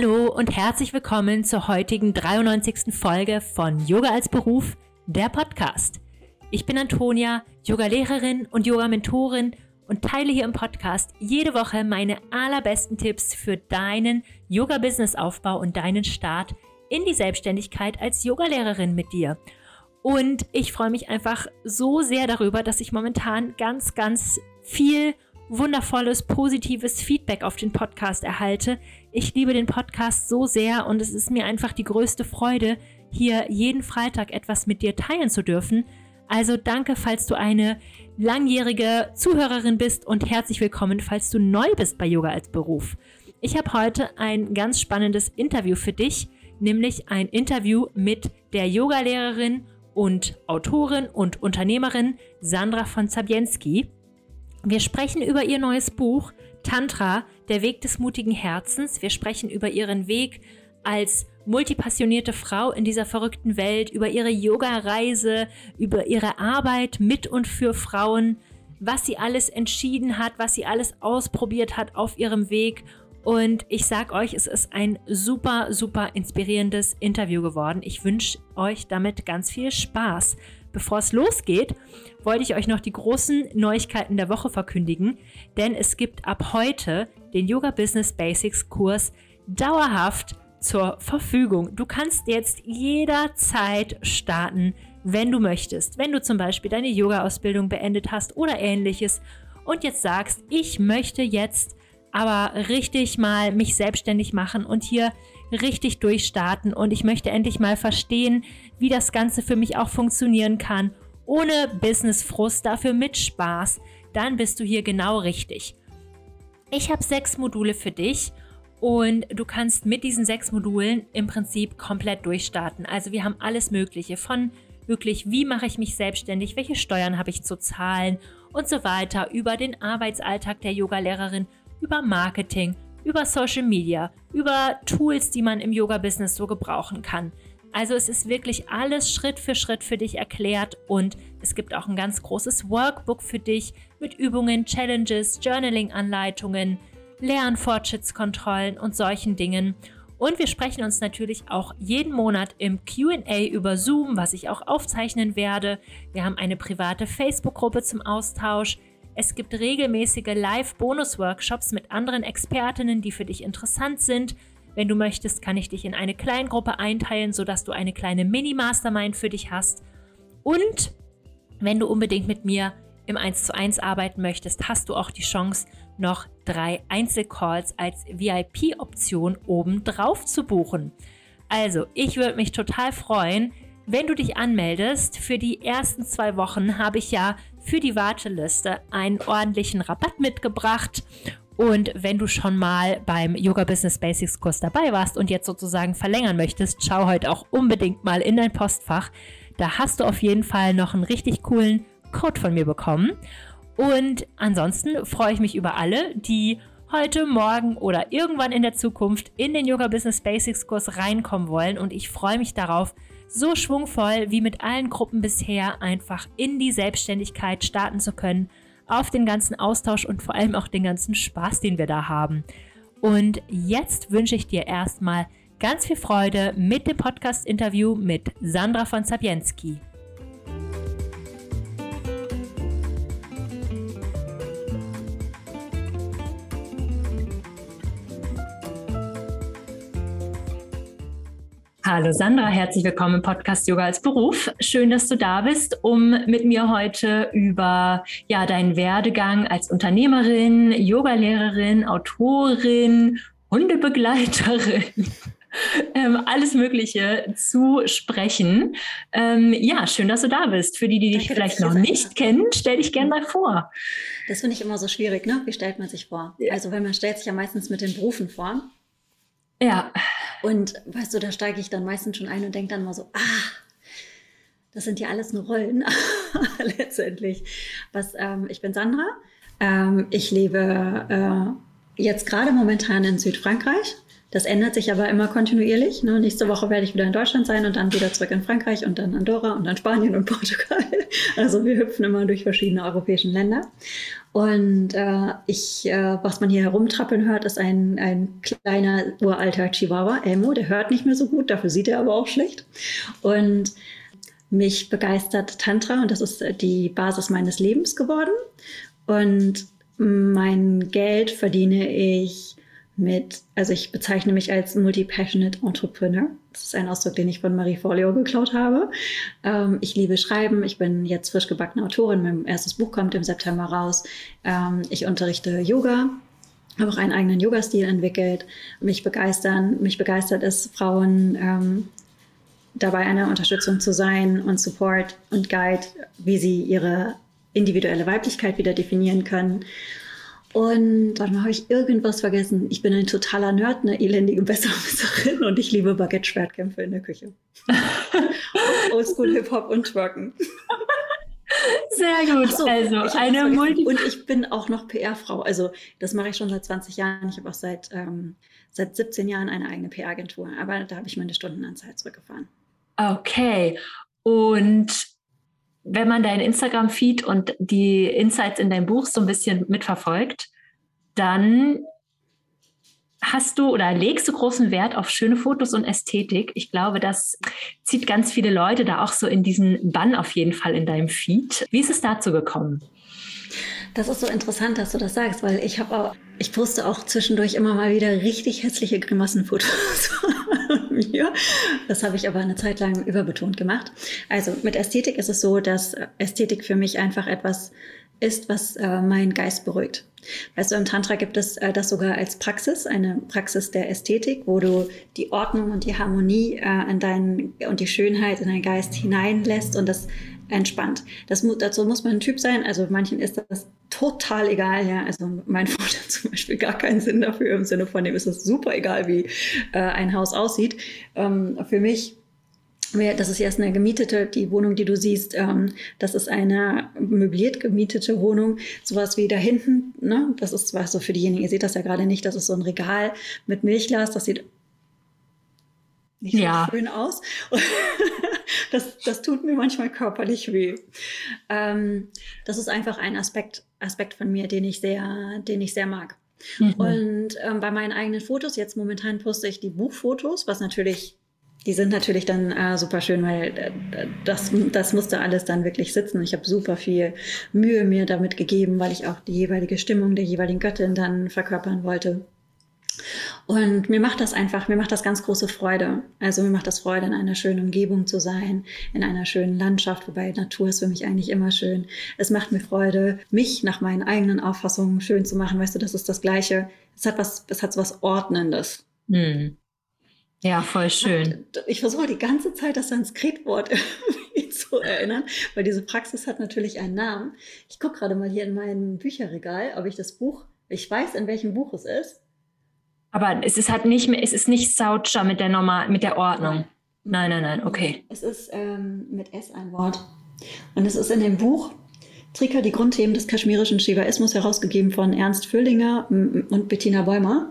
Hallo und herzlich willkommen zur heutigen 93. Folge von Yoga als Beruf, der Podcast. Ich bin Antonia, Yoga-Lehrerin und Yoga-Mentorin und teile hier im Podcast jede Woche meine allerbesten Tipps für deinen Yoga-Business-Aufbau und deinen Start in die Selbstständigkeit als Yogalehrerin mit dir. Und ich freue mich einfach so sehr darüber, dass ich momentan ganz, ganz viel wundervolles, positives Feedback auf den Podcast erhalte. Ich liebe den Podcast so sehr und es ist mir einfach die größte Freude, hier jeden Freitag etwas mit dir teilen zu dürfen. Also danke, falls du eine langjährige Zuhörerin bist und herzlich willkommen, falls du neu bist bei Yoga als Beruf. Ich habe heute ein ganz spannendes Interview für dich, nämlich ein Interview mit der Yogalehrerin und Autorin und Unternehmerin Sandra von Zabienski. Wir sprechen über ihr neues Buch Tantra, der Weg des mutigen Herzens. Wir sprechen über ihren Weg als multipassionierte Frau in dieser verrückten Welt, über ihre Yoga-Reise, über ihre Arbeit mit und für Frauen, was sie alles entschieden hat, was sie alles ausprobiert hat auf ihrem Weg. Und ich sag euch, es ist ein super, super inspirierendes Interview geworden. Ich wünsche euch damit ganz viel Spaß. Bevor es losgeht, wollte ich euch noch die großen Neuigkeiten der Woche verkündigen, denn es gibt ab heute den Yoga Business Basics Kurs dauerhaft zur Verfügung. Du kannst jetzt jederzeit starten, wenn du möchtest. Wenn du zum Beispiel deine Yoga-Ausbildung beendet hast oder ähnliches und jetzt sagst, ich möchte jetzt aber richtig mal mich selbstständig machen und hier richtig durchstarten und ich möchte endlich mal verstehen, wie das Ganze für mich auch funktionieren kann, ohne Businessfrust, dafür mit Spaß, dann bist du hier genau richtig. Ich habe sechs Module für dich und du kannst mit diesen sechs Modulen im Prinzip komplett durchstarten. Also wir haben alles Mögliche von wirklich, wie mache ich mich selbstständig, welche Steuern habe ich zu zahlen und so weiter, über den Arbeitsalltag der Yogalehrerin, über Marketing, über Social Media, über Tools, die man im Yoga-Business so gebrauchen kann. Also es ist wirklich alles Schritt für Schritt für dich erklärt und es gibt auch ein ganz großes Workbook für dich mit Übungen, Challenges, Journaling-Anleitungen, Lernfortschrittskontrollen und solchen Dingen. Und wir sprechen uns natürlich auch jeden Monat im QA über Zoom, was ich auch aufzeichnen werde. Wir haben eine private Facebook-Gruppe zum Austausch. Es gibt regelmäßige Live-Bonus-Workshops mit anderen Expertinnen, die für dich interessant sind. Wenn du möchtest, kann ich dich in eine Kleingruppe einteilen, sodass du eine kleine Mini-Mastermind für dich hast. Und wenn du unbedingt mit mir im 1 zu 1 arbeiten möchtest, hast du auch die Chance, noch drei Einzelcalls als VIP-Option oben drauf zu buchen. Also, ich würde mich total freuen, wenn du dich anmeldest. Für die ersten zwei Wochen habe ich ja für die Warteliste einen ordentlichen Rabatt mitgebracht. Und wenn du schon mal beim Yoga Business Basics Kurs dabei warst und jetzt sozusagen verlängern möchtest, schau heute auch unbedingt mal in dein Postfach. Da hast du auf jeden Fall noch einen richtig coolen Code von mir bekommen. Und ansonsten freue ich mich über alle, die heute, morgen oder irgendwann in der Zukunft in den Yoga Business Basics Kurs reinkommen wollen. Und ich freue mich darauf, so schwungvoll wie mit allen Gruppen bisher einfach in die Selbstständigkeit starten zu können, auf den ganzen Austausch und vor allem auch den ganzen Spaß, den wir da haben. Und jetzt wünsche ich dir erstmal ganz viel Freude mit dem Podcast-Interview mit Sandra von Zabienski. Hallo Sandra, herzlich willkommen im Podcast Yoga als Beruf. Schön, dass du da bist, um mit mir heute über ja, deinen Werdegang als Unternehmerin, Yogalehrerin, Autorin, Hundebegleiterin, ähm, alles Mögliche zu sprechen. Ähm, ja, schön, dass du da bist. Für die, die dich Danke, vielleicht noch nicht kennen, stell dich gerne mal vor. Das finde ich immer so schwierig, ne? Wie stellt man sich vor? Also, wenn man stellt sich ja meistens mit den Berufen vor. Ja. Und weißt du, da steige ich dann meistens schon ein und denke dann mal so, ah, das sind ja alles nur Rollen letztendlich. Was, ähm, ich bin Sandra. Ähm, ich lebe äh, jetzt gerade momentan in Südfrankreich. Das ändert sich aber immer kontinuierlich. Ne? Nächste Woche werde ich wieder in Deutschland sein und dann wieder zurück in Frankreich und dann Andorra und dann Spanien und Portugal. Also wir hüpfen immer durch verschiedene europäischen Länder. Und äh, ich, äh, was man hier herumtrappeln hört, ist ein, ein kleiner uralter Chihuahua, Elmo. Der hört nicht mehr so gut, dafür sieht er aber auch schlecht. Und mich begeistert Tantra und das ist die Basis meines Lebens geworden. Und mein Geld verdiene ich mit, also ich bezeichne mich als Multi-Passionate Entrepreneur. Das ist ein Ausdruck, den ich von Marie Forleo geklaut habe. Ähm, ich liebe Schreiben. Ich bin jetzt frisch gebackene Autorin. Mein erstes Buch kommt im September raus. Ähm, ich unterrichte Yoga. Habe auch einen eigenen Yoga-Stil entwickelt. Mich begeistern, mich begeistert es, Frauen ähm, dabei eine Unterstützung zu sein und Support und Guide, wie sie ihre individuelle Weiblichkeit wieder definieren können. Und mal, habe ich irgendwas vergessen? Ich bin ein totaler Nerd, eine elendige Besserwisserin und ich liebe Baguette-Schwertkämpfe in der Küche. Oldschool Hip-Hop und Twerken. Sehr gut. So, also eine Multi Und ich bin auch noch PR-Frau. Also das mache ich schon seit 20 Jahren. Ich habe auch seit, ähm, seit 17 Jahren eine eigene PR-Agentur. Aber da habe ich meine Stundenanzahl zurückgefahren. Okay. Und wenn man deinen Instagram-Feed und die Insights in deinem Buch so ein bisschen mitverfolgt, dann hast du oder legst du großen Wert auf schöne Fotos und Ästhetik. Ich glaube, das zieht ganz viele Leute da auch so in diesen Bann auf jeden Fall in deinem Feed. Wie ist es dazu gekommen? Das ist so interessant, dass du das sagst, weil ich habe auch, ich poste auch zwischendurch immer mal wieder richtig hässliche Grimassenfotos mir. Das habe ich aber eine Zeit lang überbetont gemacht. Also mit Ästhetik ist es so, dass Ästhetik für mich einfach etwas ist, was äh, meinen Geist beruhigt. Weißt du, im Tantra gibt es äh, das sogar als Praxis, eine Praxis der Ästhetik, wo du die Ordnung und die Harmonie äh, in deinen und die Schönheit in deinen Geist hineinlässt und das entspannt. Das, dazu muss man ein Typ sein. Also manchen ist das total egal. Ja, also mein Vater zum Beispiel gar keinen Sinn dafür. Im Sinne von dem ist es super egal, wie äh, ein Haus aussieht. Ähm, für mich das ist erst eine gemietete, die Wohnung, die du siehst, ähm, das ist eine möbliert gemietete Wohnung. Sowas wie da hinten, ne? das ist zwar so für diejenigen, ihr seht das ja gerade nicht, das ist so ein Regal mit Milchglas, das sieht nicht so ja. schön aus. das, das tut mir manchmal körperlich weh. Ähm, das ist einfach ein Aspekt, Aspekt von mir, den ich sehr, den ich sehr mag. Mhm. Und ähm, bei meinen eigenen Fotos, jetzt momentan poste ich die Buchfotos, was natürlich, die sind natürlich dann äh, super schön, weil äh, das, das musste alles dann wirklich sitzen. Ich habe super viel Mühe mir damit gegeben, weil ich auch die jeweilige Stimmung der jeweiligen Göttin dann verkörpern wollte. Und mir macht das einfach, mir macht das ganz große Freude. Also mir macht das Freude, in einer schönen Umgebung zu sein, in einer schönen Landschaft, wobei Natur ist für mich eigentlich immer schön. Es macht mir Freude, mich nach meinen eigenen Auffassungen schön zu machen. Weißt du, das ist das Gleiche. Es hat was, es hat was Ordnendes. Hm. Ja, voll schön. Ich versuche die ganze Zeit das Sanskritwort irgendwie zu erinnern, weil diese Praxis hat natürlich einen Namen. Ich gucke gerade mal hier in meinem Bücherregal, ob ich das Buch, ich weiß, in welchem Buch es ist. Aber es ist halt nicht mehr, es ist nicht Saucha mit der normal, mit der Ordnung. Nein, nein, nein, okay. Es ist ähm, mit S ein Wort. Und es ist in dem Buch Trika, die Grundthemen des kaschmirischen Shivaismus, herausgegeben von Ernst Füllinger und Bettina Bäumer.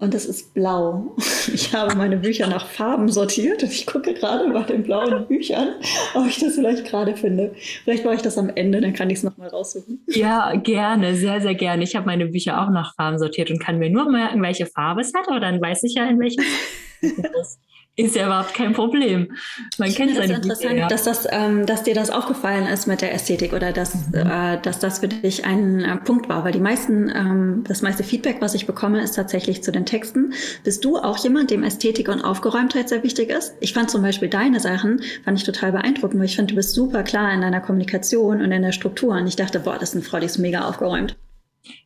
Und das ist blau. Ich habe meine Bücher nach Farben sortiert und ich gucke gerade bei den blauen Büchern, ob ich das vielleicht gerade finde. Vielleicht mache ich das am Ende, dann kann ich es nochmal raussuchen. Ja, gerne, sehr, sehr gerne. Ich habe meine Bücher auch nach Farben sortiert und kann mir nur merken, welche Farbe es hat, aber dann weiß ich ja, in welchem. ist ja überhaupt kein Problem. Man kennt seine das interessant, ja. dass, das, ähm, dass dir das aufgefallen ist mit der Ästhetik oder dass, mhm. äh, dass das für dich ein äh, Punkt war. Weil die meisten, ähm, das meiste Feedback, was ich bekomme, ist tatsächlich zu den Texten. Bist du auch jemand, dem Ästhetik und Aufgeräumtheit sehr wichtig ist? Ich fand zum Beispiel deine Sachen, fand ich total beeindruckend, weil ich finde, du bist super klar in deiner Kommunikation und in der Struktur. Und ich dachte, boah, das ist eine Frau, die ist mega aufgeräumt.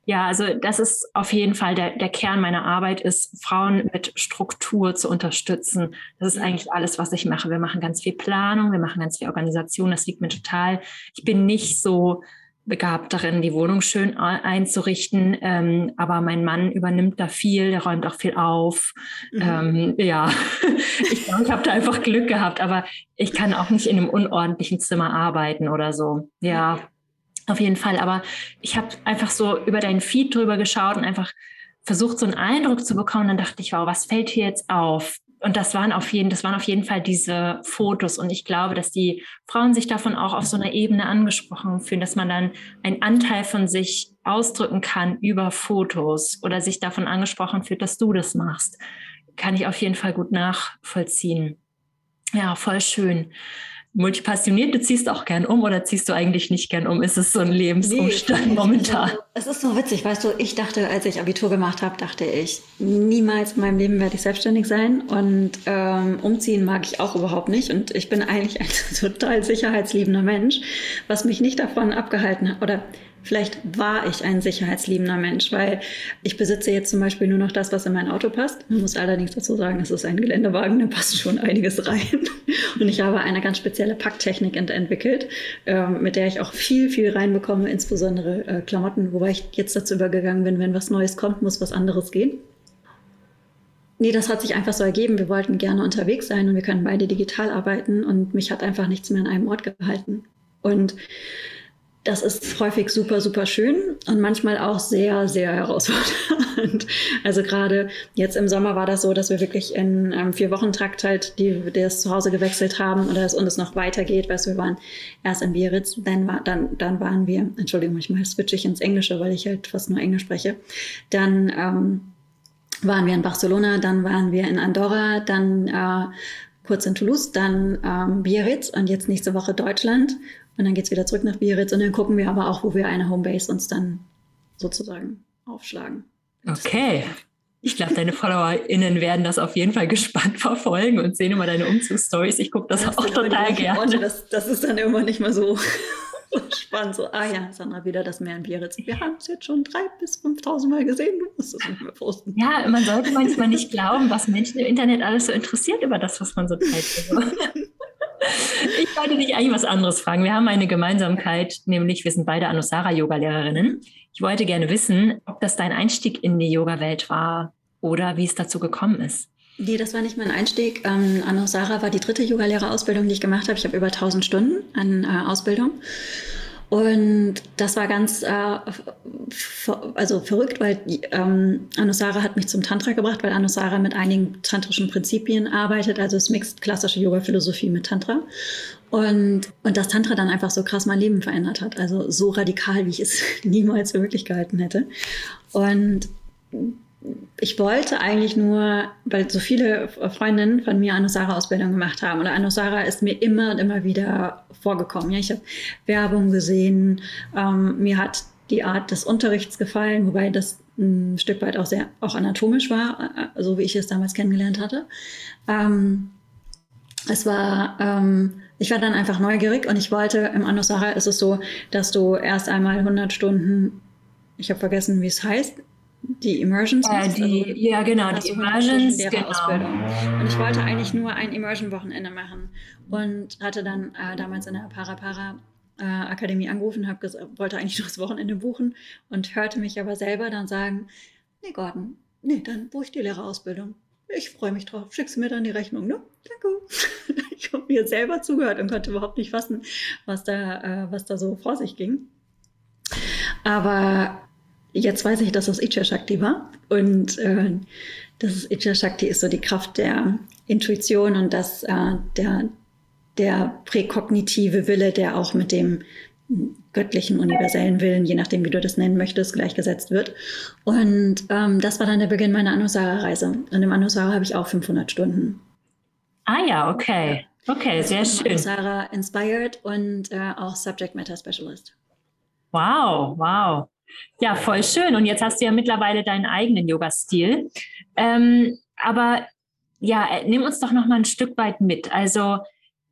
Ja, also das ist auf jeden Fall der, der Kern meiner Arbeit, ist Frauen mit Struktur zu unterstützen. Das ist eigentlich alles, was ich mache. Wir machen ganz viel Planung, wir machen ganz viel Organisation. Das liegt mir total. Ich bin nicht so begabt darin, die Wohnung schön einzurichten. Ähm, aber mein Mann übernimmt da viel, der räumt auch viel auf. Mhm. Ähm, ja, ich glaube, ich habe da einfach Glück gehabt, aber ich kann auch nicht in einem unordentlichen Zimmer arbeiten oder so. Ja, auf jeden Fall, aber ich habe einfach so über deinen Feed drüber geschaut und einfach versucht, so einen Eindruck zu bekommen. Dann dachte ich, wow, was fällt hier jetzt auf? Und das waren auf jeden, das waren auf jeden Fall diese Fotos. Und ich glaube, dass die Frauen sich davon auch auf so einer Ebene angesprochen fühlen, dass man dann einen Anteil von sich ausdrücken kann über Fotos oder sich davon angesprochen fühlt, dass du das machst. Kann ich auf jeden Fall gut nachvollziehen. Ja, voll schön multipassioniert, du ziehst auch gern um oder ziehst du eigentlich nicht gern um? Ist es so ein Lebensumstand nee, momentan? Es ist so witzig, weißt du, ich dachte, als ich Abitur gemacht habe, dachte ich, niemals in meinem Leben werde ich selbstständig sein und ähm, umziehen mag ich auch überhaupt nicht und ich bin eigentlich ein total sicherheitsliebender Mensch, was mich nicht davon abgehalten hat oder Vielleicht war ich ein sicherheitsliebender Mensch, weil ich besitze jetzt zum Beispiel nur noch das, was in mein Auto passt. Man muss allerdings dazu sagen, es ist ein Geländewagen, da passt schon einiges rein. Und ich habe eine ganz spezielle Packtechnik entwickelt, äh, mit der ich auch viel, viel reinbekomme, insbesondere äh, Klamotten, wobei ich jetzt dazu übergegangen bin, wenn was Neues kommt, muss was anderes gehen. Nee, das hat sich einfach so ergeben. Wir wollten gerne unterwegs sein und wir können beide digital arbeiten und mich hat einfach nichts mehr an einem Ort gehalten. Und das ist häufig super, super schön und manchmal auch sehr, sehr herausfordernd. Also gerade jetzt im Sommer war das so, dass wir wirklich in einem Vier-Wochen-Trakt halt die, das Zuhause gewechselt haben oder es, und es noch weitergeht. Weißt wir waren erst in Biarritz, dann, war, dann, dann waren wir, Entschuldigung, manchmal switche ich ins Englische, weil ich halt fast nur Englisch spreche. Dann ähm, waren wir in Barcelona, dann waren wir in Andorra, dann äh, kurz in Toulouse, dann ähm, Biarritz und jetzt nächste Woche Deutschland und dann geht's wieder zurück nach Biarritz und dann gucken wir aber auch, wo wir eine Homebase uns dann sozusagen aufschlagen. Okay. Ich glaube, deine FollowerInnen werden das auf jeden Fall gespannt verfolgen und sehen immer deine Umzugsstories. Ich gucke das, das auch total gerne. Orte, das, das ist dann immer nicht mehr so spannend. So, ah ja, Sandra, wieder das Meer in Biarritz. Wir haben es jetzt schon drei bis 5.000 Mal gesehen. Du musst es nicht mehr posten. Ja, man sollte manchmal nicht glauben, was Menschen im Internet alles so interessiert über das, was man so teilt. Ich wollte dich eigentlich was anderes fragen. Wir haben eine Gemeinsamkeit, nämlich wir sind beide Anusara-Yoga-Lehrerinnen. Ich wollte gerne wissen, ob das dein Einstieg in die Yoga-Welt war oder wie es dazu gekommen ist. Nee, das war nicht mein Einstieg. Ähm, Anusara war die dritte Yogalehrerausbildung, die ich gemacht habe. Ich habe über 1000 Stunden an äh, Ausbildung. Und das war ganz äh, also verrückt, weil ähm, Anusara hat mich zum Tantra gebracht, weil Anusara mit einigen tantrischen Prinzipien arbeitet. Also es mixt klassische Yoga-Philosophie mit Tantra. Und, und das Tantra dann einfach so krass mein Leben verändert hat. Also so radikal, wie ich es niemals für möglich gehalten hätte. Und ich wollte eigentlich nur, weil so viele Freundinnen von mir Anusara-Ausbildung gemacht haben. Oder Anusara ist mir immer und immer wieder vorgekommen. Ja, ich habe Werbung gesehen. Ähm, mir hat die Art des Unterrichts gefallen, wobei das ein Stück weit auch sehr auch anatomisch war, äh, so wie ich es damals kennengelernt hatte. Ähm, es war, ähm, ich war dann einfach neugierig und ich wollte, im Anusara ist es so, dass du erst einmal 100 Stunden, ich habe vergessen, wie es heißt, die Immersions. Äh, die, also, ja, genau, die Immersions. Genau. Und ich wollte eigentlich nur ein Immersion-Wochenende machen und hatte dann äh, damals in der Parapara äh, Akademie angerufen, hab wollte eigentlich nur das Wochenende buchen und hörte mich aber selber dann sagen, nee Gordon, nee, dann buche ich die Lehrerausbildung. Ich freue mich drauf. Schickst du mir dann die Rechnung, ne? Danke. ich habe mir selber zugehört und konnte überhaupt nicht fassen, was da, äh, was da so vor sich ging. Aber Jetzt weiß ich, dass das Icha Shakti war. Und äh, das Icha Shakti ist so die Kraft der Intuition und das, äh, der, der präkognitive Wille, der auch mit dem göttlichen, universellen Willen, je nachdem, wie du das nennen möchtest, gleichgesetzt wird. Und ähm, das war dann der Beginn meiner Anusara-Reise. Und im Anusara habe ich auch 500 Stunden. Ah ja, okay. Okay, also sehr schön. Anusara Inspired und äh, auch Subject Matter Specialist. Wow, wow. Ja, voll schön. Und jetzt hast du ja mittlerweile deinen eigenen Yoga-Stil. Ähm, aber ja, äh, nimm uns doch noch mal ein Stück weit mit. Also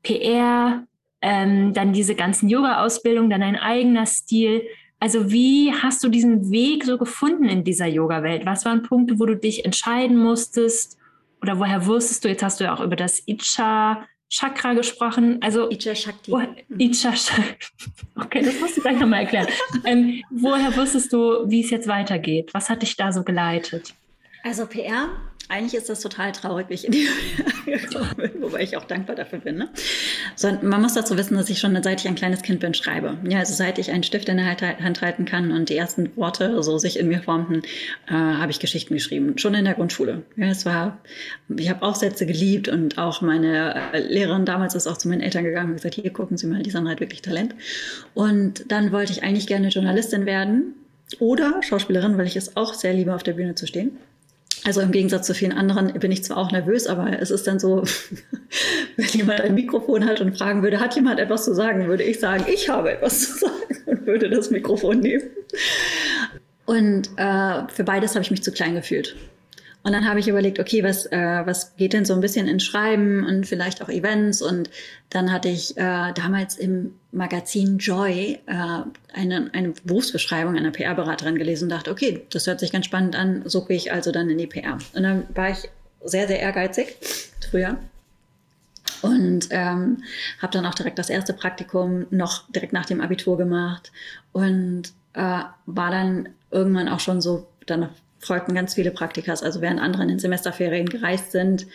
PR, ähm, dann diese ganzen Yoga-Ausbildungen, dann ein eigener Stil. Also wie hast du diesen Weg so gefunden in dieser Yoga-Welt? Was waren Punkte, wo du dich entscheiden musstest? Oder woher wusstest du, jetzt hast du ja auch über das Icha Chakra gesprochen. Also Icha Shakti. Oh, Icha Shakti. Okay, das musst du gleich nochmal erklären. ähm, woher wusstest du, wie es jetzt weitergeht? Was hat dich da so geleitet? Also PR eigentlich ist das total traurig, wie ich in die gekommen bin, wobei ich auch dankbar dafür bin. Ne? So, man muss dazu wissen, dass ich schon seit ich ein kleines Kind bin schreibe. Ja, also seit ich einen Stift in der Hand halten kann und die ersten Worte so sich in mir formten, äh, habe ich Geschichten geschrieben. Schon in der Grundschule. Ja, es war, ich habe Aufsätze geliebt und auch meine äh, Lehrerin damals ist auch zu meinen Eltern gegangen und gesagt, hier gucken Sie mal, die Sandra hat wirklich Talent. Und dann wollte ich eigentlich gerne Journalistin werden oder Schauspielerin, weil ich es auch sehr liebe, auf der Bühne zu stehen. Also im Gegensatz zu vielen anderen bin ich zwar auch nervös, aber es ist dann so, wenn jemand ein Mikrofon hat und fragen würde, hat jemand etwas zu sagen, würde ich sagen, ich habe etwas zu sagen und würde das Mikrofon nehmen. Und äh, für beides habe ich mich zu klein gefühlt. Und dann habe ich überlegt, okay, was, äh, was geht denn so ein bisschen in Schreiben und vielleicht auch Events. Und dann hatte ich äh, damals im Magazin Joy äh, eine, eine Berufsbeschreibung einer PR-Beraterin gelesen und dachte, okay, das hört sich ganz spannend an, so gehe ich also dann in die PR. Und dann war ich sehr, sehr ehrgeizig früher und ähm, habe dann auch direkt das erste Praktikum noch direkt nach dem Abitur gemacht und äh, war dann irgendwann auch schon so dann folgten ganz viele Praktikas. Also während andere in den Semesterferien gereist sind,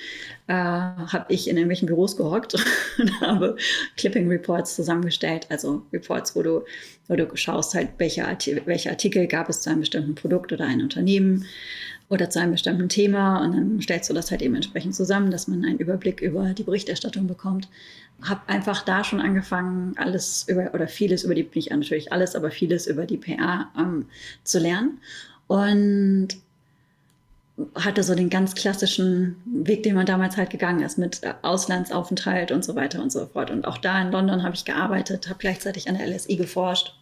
äh, habe ich in irgendwelchen Büros gehockt und habe Clipping Reports zusammengestellt. Also Reports, wo du, wo du schaust halt, welche, Artikel, welche Artikel gab es zu einem bestimmten Produkt oder einem Unternehmen oder zu einem bestimmten Thema und dann stellst du das halt eben entsprechend zusammen, dass man einen Überblick über die Berichterstattung bekommt. Habe einfach da schon angefangen, alles über oder vieles über die, nicht natürlich alles, aber vieles über die PR ähm, zu lernen und hatte so den ganz klassischen Weg, den man damals halt gegangen ist, mit Auslandsaufenthalt und so weiter und so fort. Und auch da in London habe ich gearbeitet, habe gleichzeitig an der LSI geforscht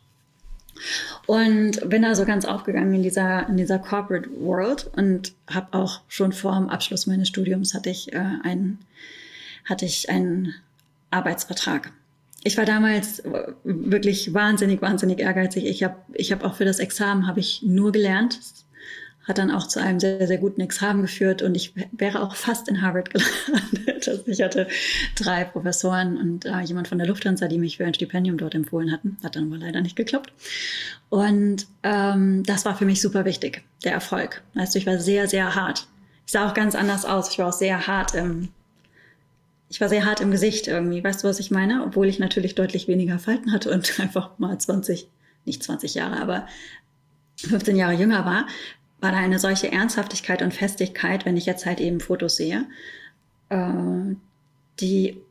und bin da so ganz aufgegangen in dieser, in dieser Corporate World und habe auch schon vor dem Abschluss meines Studiums hatte ich, äh, einen, hatte ich einen Arbeitsvertrag ich war damals wirklich wahnsinnig, wahnsinnig ehrgeizig. Ich habe ich hab auch für das Examen habe ich nur gelernt. Hat dann auch zu einem sehr, sehr guten Examen geführt und ich wäre auch fast in Harvard gelandet. Ich hatte drei Professoren und äh, jemand von der Lufthansa, die mich für ein Stipendium dort empfohlen hatten. Hat dann aber leider nicht geklappt. Und ähm, das war für mich super wichtig, der Erfolg. Weißt du, ich war sehr, sehr hart. Ich sah auch ganz anders aus. Ich war auch sehr hart im, ich war sehr hart im Gesicht irgendwie. Weißt du, was ich meine? Obwohl ich natürlich deutlich weniger Falten hatte und einfach mal 20, nicht 20 Jahre, aber 15 Jahre jünger war, war da eine solche Ernsthaftigkeit und Festigkeit, wenn ich jetzt halt eben Fotos sehe, äh, die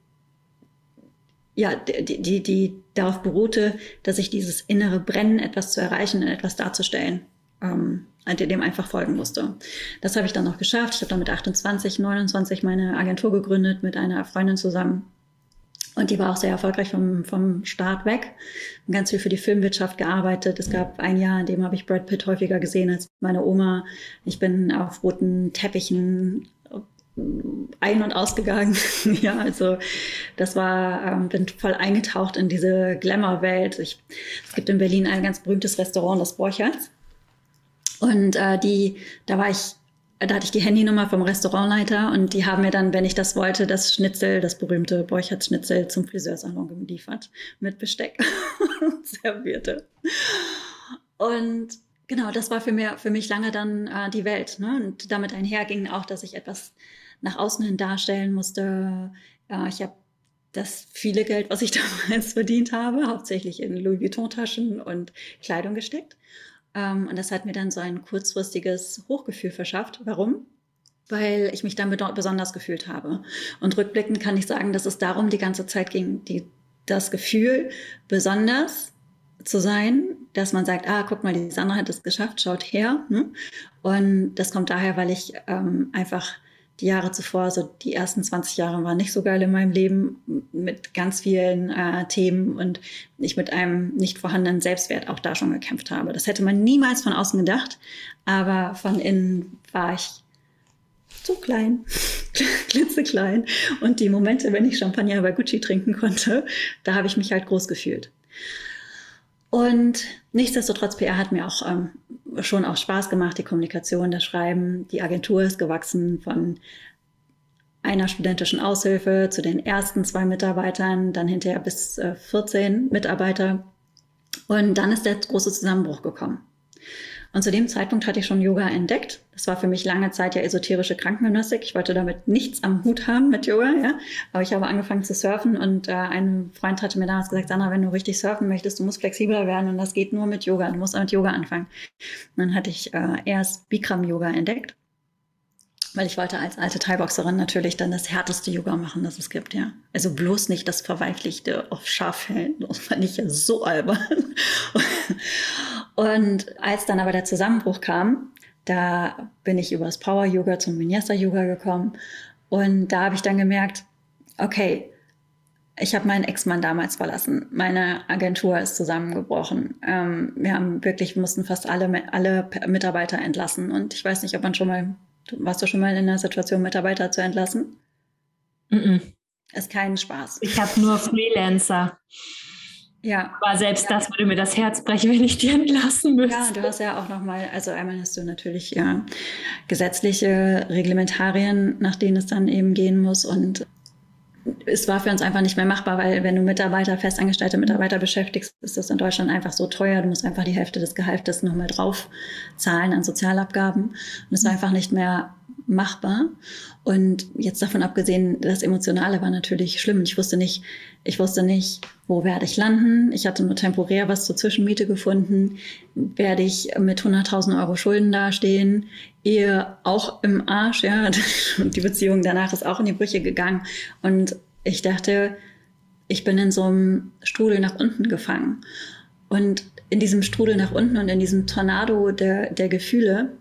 ja, die, die, die darauf beruhte, dass ich dieses innere Brennen, etwas zu erreichen und etwas darzustellen, ähm, dem einfach folgen musste. Das habe ich dann noch geschafft. Ich habe dann mit 28, 29 meine Agentur gegründet mit einer Freundin zusammen. Und die war auch sehr erfolgreich vom, vom Start weg. Ganz viel für die Filmwirtschaft gearbeitet. Es gab ein Jahr, in dem habe ich Brad Pitt häufiger gesehen als meine Oma. Ich bin auf roten Teppichen ein- und ausgegangen. ja, also das war, ähm, bin voll eingetaucht in diese Glamour-Welt. es gibt in Berlin ein ganz berühmtes Restaurant, das Borchertz. Und äh, die, da war ich, da hatte ich die Handynummer vom Restaurantleiter und die haben mir dann, wenn ich das wollte, das Schnitzel, das berühmte Borchertz-Schnitzel zum Friseursalon geliefert mit Besteck und servierte. Und genau, das war für, mir, für mich lange dann äh, die Welt. Ne? Und damit einherging auch, dass ich etwas nach außen hin darstellen musste. Ja, ich habe das viele Geld, was ich damals verdient habe, hauptsächlich in Louis Vuitton-Taschen und Kleidung gesteckt. Ähm, und das hat mir dann so ein kurzfristiges Hochgefühl verschafft. Warum? Weil ich mich dann besonders gefühlt habe. Und rückblickend kann ich sagen, dass es darum die ganze Zeit ging, die, das Gefühl, besonders zu sein, dass man sagt, ah, guck mal, die Sandra hat es geschafft, schaut her. Ne? Und das kommt daher, weil ich ähm, einfach die Jahre zuvor, so die ersten 20 Jahre waren nicht so geil in meinem Leben mit ganz vielen äh, Themen und ich mit einem nicht vorhandenen Selbstwert auch da schon gekämpft habe. Das hätte man niemals von außen gedacht, aber von innen war ich so klein, klitzeklein. Und die Momente, wenn ich Champagner bei Gucci trinken konnte, da habe ich mich halt groß gefühlt. Und nichtsdestotrotz, PR hat mir auch ähm, schon auch Spaß gemacht, die Kommunikation, das Schreiben. Die Agentur ist gewachsen von einer studentischen Aushilfe zu den ersten zwei Mitarbeitern, dann hinterher bis äh, 14 Mitarbeiter. Und dann ist der große Zusammenbruch gekommen. Und zu dem Zeitpunkt hatte ich schon Yoga entdeckt. Das war für mich lange Zeit ja esoterische Krankengymnastik. Ich wollte damit nichts am Hut haben mit Yoga, ja. Aber ich habe angefangen zu surfen und äh, ein Freund hatte mir damals gesagt, Sandra, wenn du richtig surfen möchtest, du musst flexibler werden und das geht nur mit Yoga. Du musst mit Yoga anfangen. Und dann hatte ich äh, erst Bikram-Yoga entdeckt weil ich wollte als alte Thai-Boxerin natürlich dann das härteste Yoga machen, das es gibt, ja. Also bloß nicht das Verweichlichte auf Schaffellen. Das fand ich ja so albern. Und als dann aber der Zusammenbruch kam, da bin ich über das Power-Yoga zum Vinyasa-Yoga gekommen. Und da habe ich dann gemerkt, okay, ich habe meinen Ex-Mann damals verlassen. Meine Agentur ist zusammengebrochen. Ähm, wir haben wirklich, mussten fast alle, alle Mitarbeiter entlassen. Und ich weiß nicht, ob man schon mal warst du schon mal in der Situation, Mitarbeiter zu entlassen? Mm -mm. Ist kein Spaß. Ich habe nur Freelancer. Ja. Aber selbst ja. das würde mir das Herz brechen, wenn ich die entlassen müsste. Ja, du hast ja auch nochmal, also einmal hast du natürlich ja, gesetzliche Reglementarien, nach denen es dann eben gehen muss. Und es war für uns einfach nicht mehr machbar, weil wenn du Mitarbeiter, festangestellte Mitarbeiter beschäftigst, ist das in Deutschland einfach so teuer. Du musst einfach die Hälfte des Gehaltes nochmal drauf zahlen an Sozialabgaben. Und es war einfach nicht mehr machbar. Und jetzt davon abgesehen, das Emotionale war natürlich schlimm. Ich wusste nicht, ich wusste nicht, wo werde ich landen. Ich hatte nur temporär was zur Zwischenmiete gefunden. Werde ich mit 100.000 Euro Schulden dastehen? Ehe auch im Arsch, ja. Und die Beziehung danach ist auch in die Brüche gegangen. Und ich dachte, ich bin in so einem Strudel nach unten gefangen. Und in diesem Strudel nach unten und in diesem Tornado der, der Gefühle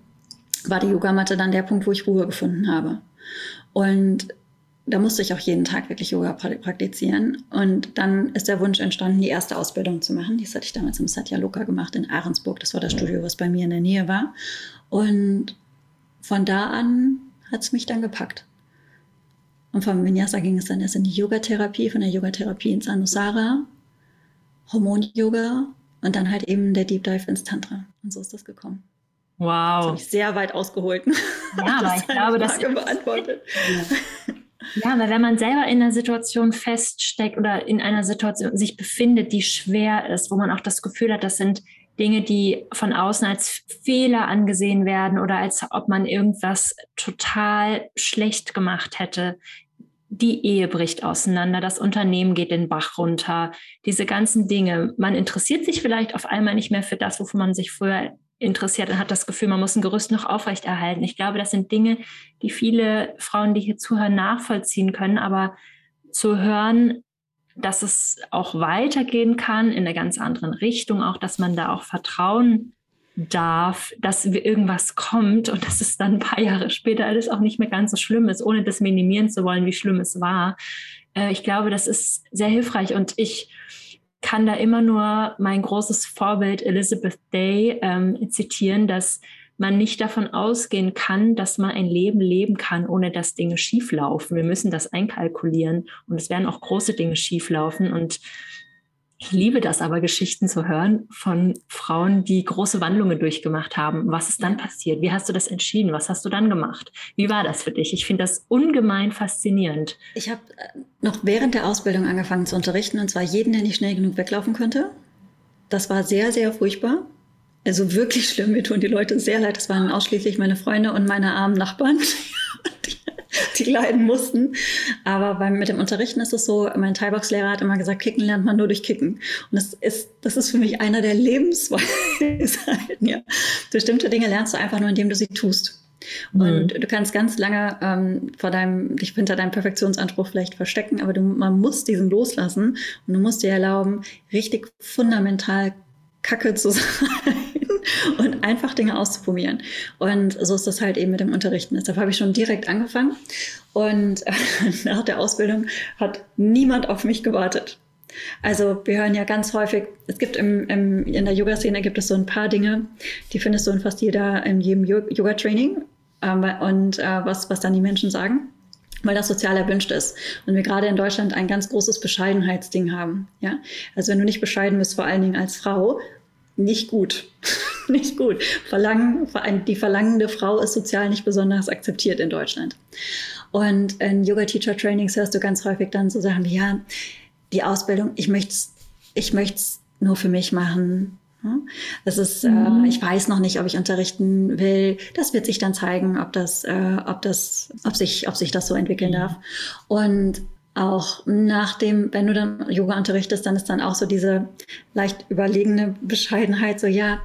war die Yogamatte dann der Punkt, wo ich Ruhe gefunden habe. Und da musste ich auch jeden Tag wirklich Yoga praktizieren. Und dann ist der Wunsch entstanden, die erste Ausbildung zu machen. Das hatte ich damals im Satya Loka gemacht in Ahrensburg. Das war das Studio, was bei mir in der Nähe war. Und von da an hat es mich dann gepackt. Und vom Vinyasa ging es dann erst in die Yogatherapie, von der Yogatherapie ins Anusara, Hormon-Yoga und dann halt eben der Deep Dive ins Tantra. Und so ist das gekommen. Wow. Das habe ich sehr weit ausgeholt. Ja, aber ich glaube, das beantwortet. Ja, weil wenn man selber in einer Situation feststeckt oder in einer Situation sich befindet, die schwer ist, wo man auch das Gefühl hat, das sind Dinge, die von außen als Fehler angesehen werden oder als ob man irgendwas total schlecht gemacht hätte. Die Ehe bricht auseinander, das Unternehmen geht den Bach runter, diese ganzen Dinge. Man interessiert sich vielleicht auf einmal nicht mehr für das, wofür man sich früher interessiert und hat das Gefühl, man muss ein Gerüst noch aufrechterhalten. Ich glaube, das sind Dinge, die viele Frauen, die hier zuhören, nachvollziehen können. Aber zu hören, dass es auch weitergehen kann in einer ganz anderen Richtung, auch dass man da auch vertrauen darf, dass irgendwas kommt und dass es dann ein paar Jahre später alles auch nicht mehr ganz so schlimm ist, ohne das minimieren zu wollen, wie schlimm es war. Äh, ich glaube, das ist sehr hilfreich und ich kann da immer nur mein großes Vorbild Elizabeth Day ähm, zitieren, dass man nicht davon ausgehen kann, dass man ein Leben leben kann, ohne dass Dinge schieflaufen. Wir müssen das einkalkulieren und es werden auch große Dinge schieflaufen. Und ich liebe das aber, Geschichten zu hören von Frauen, die große Wandlungen durchgemacht haben. Was ist dann passiert? Wie hast du das entschieden? Was hast du dann gemacht? Wie war das für dich? Ich finde das ungemein faszinierend. Ich habe äh, noch während der Ausbildung angefangen zu unterrichten und zwar jeden, der nicht schnell genug weglaufen konnte. Das war sehr, sehr furchtbar. Also wirklich schlimm. Mir tun die Leute sehr leid. Das waren ausschließlich meine Freunde und meine armen Nachbarn. die leiden mussten. Aber beim, mit dem Unterrichten ist es so, mein Thai-Box-Lehrer hat immer gesagt, Kicken lernt man nur durch Kicken. Und das ist, das ist für mich einer der Lebensweisheiten. Ja. Bestimmte Dinge lernst du einfach nur, indem du sie tust. Und mhm. du kannst ganz lange ähm, vor deinem, dich hinter deinem Perfektionsanspruch vielleicht verstecken, aber du, man muss diesen loslassen und du musst dir erlauben, richtig fundamental Kacke zu sein und einfach Dinge auszuprobieren. Und so ist das halt eben mit dem Unterrichten. Deshalb habe ich schon direkt angefangen und nach der Ausbildung hat niemand auf mich gewartet. Also wir hören ja ganz häufig, es gibt im, im, in der Yoga-Szene gibt es so ein paar Dinge, die findest du in fast jeder, in jedem Yoga-Training ähm, und äh, was, was dann die Menschen sagen weil das sozial erwünscht ist. Und wir gerade in Deutschland ein ganz großes Bescheidenheitsding haben. Ja? Also wenn du nicht bescheiden bist, vor allen Dingen als Frau, nicht gut. nicht gut. Verlangen, die verlangende Frau ist sozial nicht besonders akzeptiert in Deutschland. Und in Yoga-Teacher-Trainings hörst du ganz häufig dann so Sachen wie, ja, die Ausbildung, ich möchte es ich möcht's nur für mich machen. Das ist, äh, mhm. äh, ich weiß noch nicht, ob ich unterrichten will. Das wird sich dann zeigen, ob das, äh, ob das, ob sich, ob sich das so entwickeln mhm. darf. Und auch nach dem, wenn du dann Yoga unterrichtest, dann ist dann auch so diese leicht überlegene Bescheidenheit, so ja,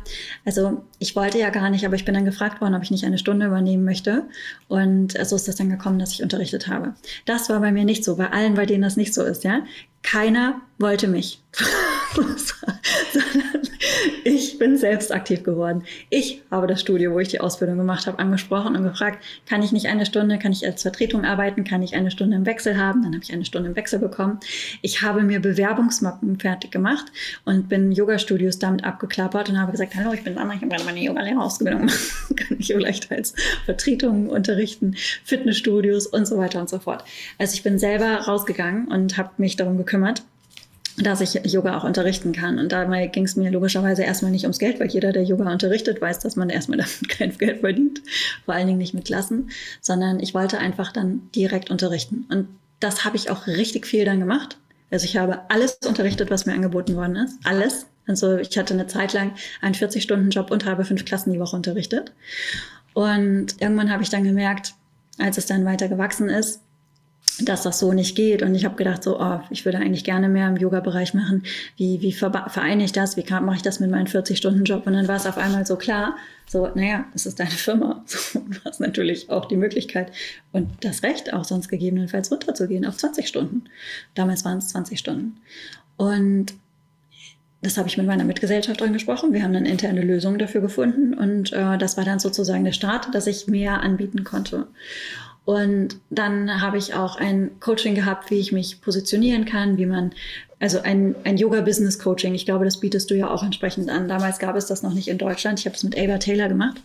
also ich wollte ja gar nicht, aber ich bin dann gefragt worden, ob ich nicht eine Stunde übernehmen möchte. Und so ist das dann gekommen, dass ich unterrichtet habe. Das war bei mir nicht so, bei allen, bei denen das nicht so ist, ja. Keiner wollte mich. sondern ich bin selbst aktiv geworden. Ich habe das Studio, wo ich die Ausbildung gemacht habe, angesprochen und gefragt, kann ich nicht eine Stunde, kann ich als Vertretung arbeiten, kann ich eine Stunde im Wechsel haben? Dann habe ich eine Stunde im Wechsel bekommen. Ich habe mir Bewerbungsmappen fertig gemacht und bin Yoga-Studios damit abgeklappert und habe gesagt, hallo, ich bin Anna, ich habe gerade meine Yoga-Lehrerausbildung gemacht. kann ich vielleicht als Vertretung unterrichten, Fitnessstudios und so weiter und so fort. Also ich bin selber rausgegangen und habe mich darum gekümmert, dass ich Yoga auch unterrichten kann. Und dabei ging es mir logischerweise erstmal nicht ums Geld, weil jeder, der Yoga unterrichtet, weiß, dass man erstmal damit kein Geld verdient, vor allen Dingen nicht mit Klassen, sondern ich wollte einfach dann direkt unterrichten. Und das habe ich auch richtig viel dann gemacht. Also ich habe alles unterrichtet, was mir angeboten worden ist. Alles. Also ich hatte eine Zeit lang einen 40-Stunden-Job und habe fünf Klassen die Woche unterrichtet. Und irgendwann habe ich dann gemerkt, als es dann weiter gewachsen ist, dass das so nicht geht. Und ich habe gedacht, so, oh, ich würde eigentlich gerne mehr im Yoga-Bereich machen. Wie, wie vereine ich das? Wie mache ich das mit meinem 40-Stunden-Job? Und dann war es auf einmal so klar, so, naja, es ist deine Firma. So, du hast natürlich auch die Möglichkeit und das Recht, auch sonst gegebenenfalls runterzugehen auf 20 Stunden. Damals waren es 20 Stunden. Und das habe ich mit meiner Mitgesellschafterin gesprochen. Wir haben dann interne Lösungen dafür gefunden und äh, das war dann sozusagen der Start, dass ich mehr anbieten konnte. Und dann habe ich auch ein Coaching gehabt, wie ich mich positionieren kann, wie man, also ein, ein Yoga-Business-Coaching. Ich glaube, das bietest du ja auch entsprechend an. Damals gab es das noch nicht in Deutschland. Ich habe es mit Ava Taylor gemacht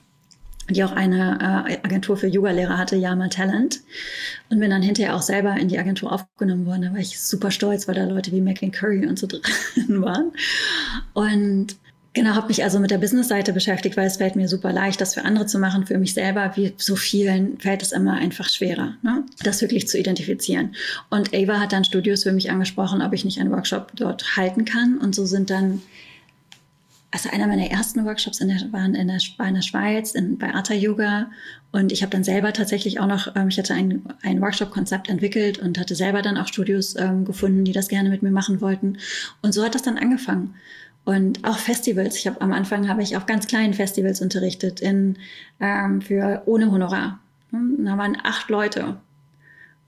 die auch eine äh, Agentur für Yoga-Lehrer hatte, Yama Talent. Und bin dann hinterher auch selber in die Agentur aufgenommen worden. Da war ich super stolz, weil da Leute wie Mackin Curry und so drin waren. Und Genau, habe mich also mit der Business-Seite beschäftigt, weil es fällt mir super leicht, das für andere zu machen. Für mich selber, wie so vielen, fällt es immer einfach schwerer, ne? das wirklich zu identifizieren. Und Ava hat dann Studios für mich angesprochen, ob ich nicht einen Workshop dort halten kann. Und so sind dann, also einer meiner ersten Workshops in der, waren in der, war in der Schweiz, in, bei Ata Yoga. Und ich habe dann selber tatsächlich auch noch, ähm, ich hatte ein, ein Workshop-Konzept entwickelt und hatte selber dann auch Studios ähm, gefunden, die das gerne mit mir machen wollten. Und so hat das dann angefangen. Und auch Festivals. Ich habe am Anfang habe ich auf ganz kleinen Festivals unterrichtet in ähm, für ohne Honorar. Hm, da waren acht Leute.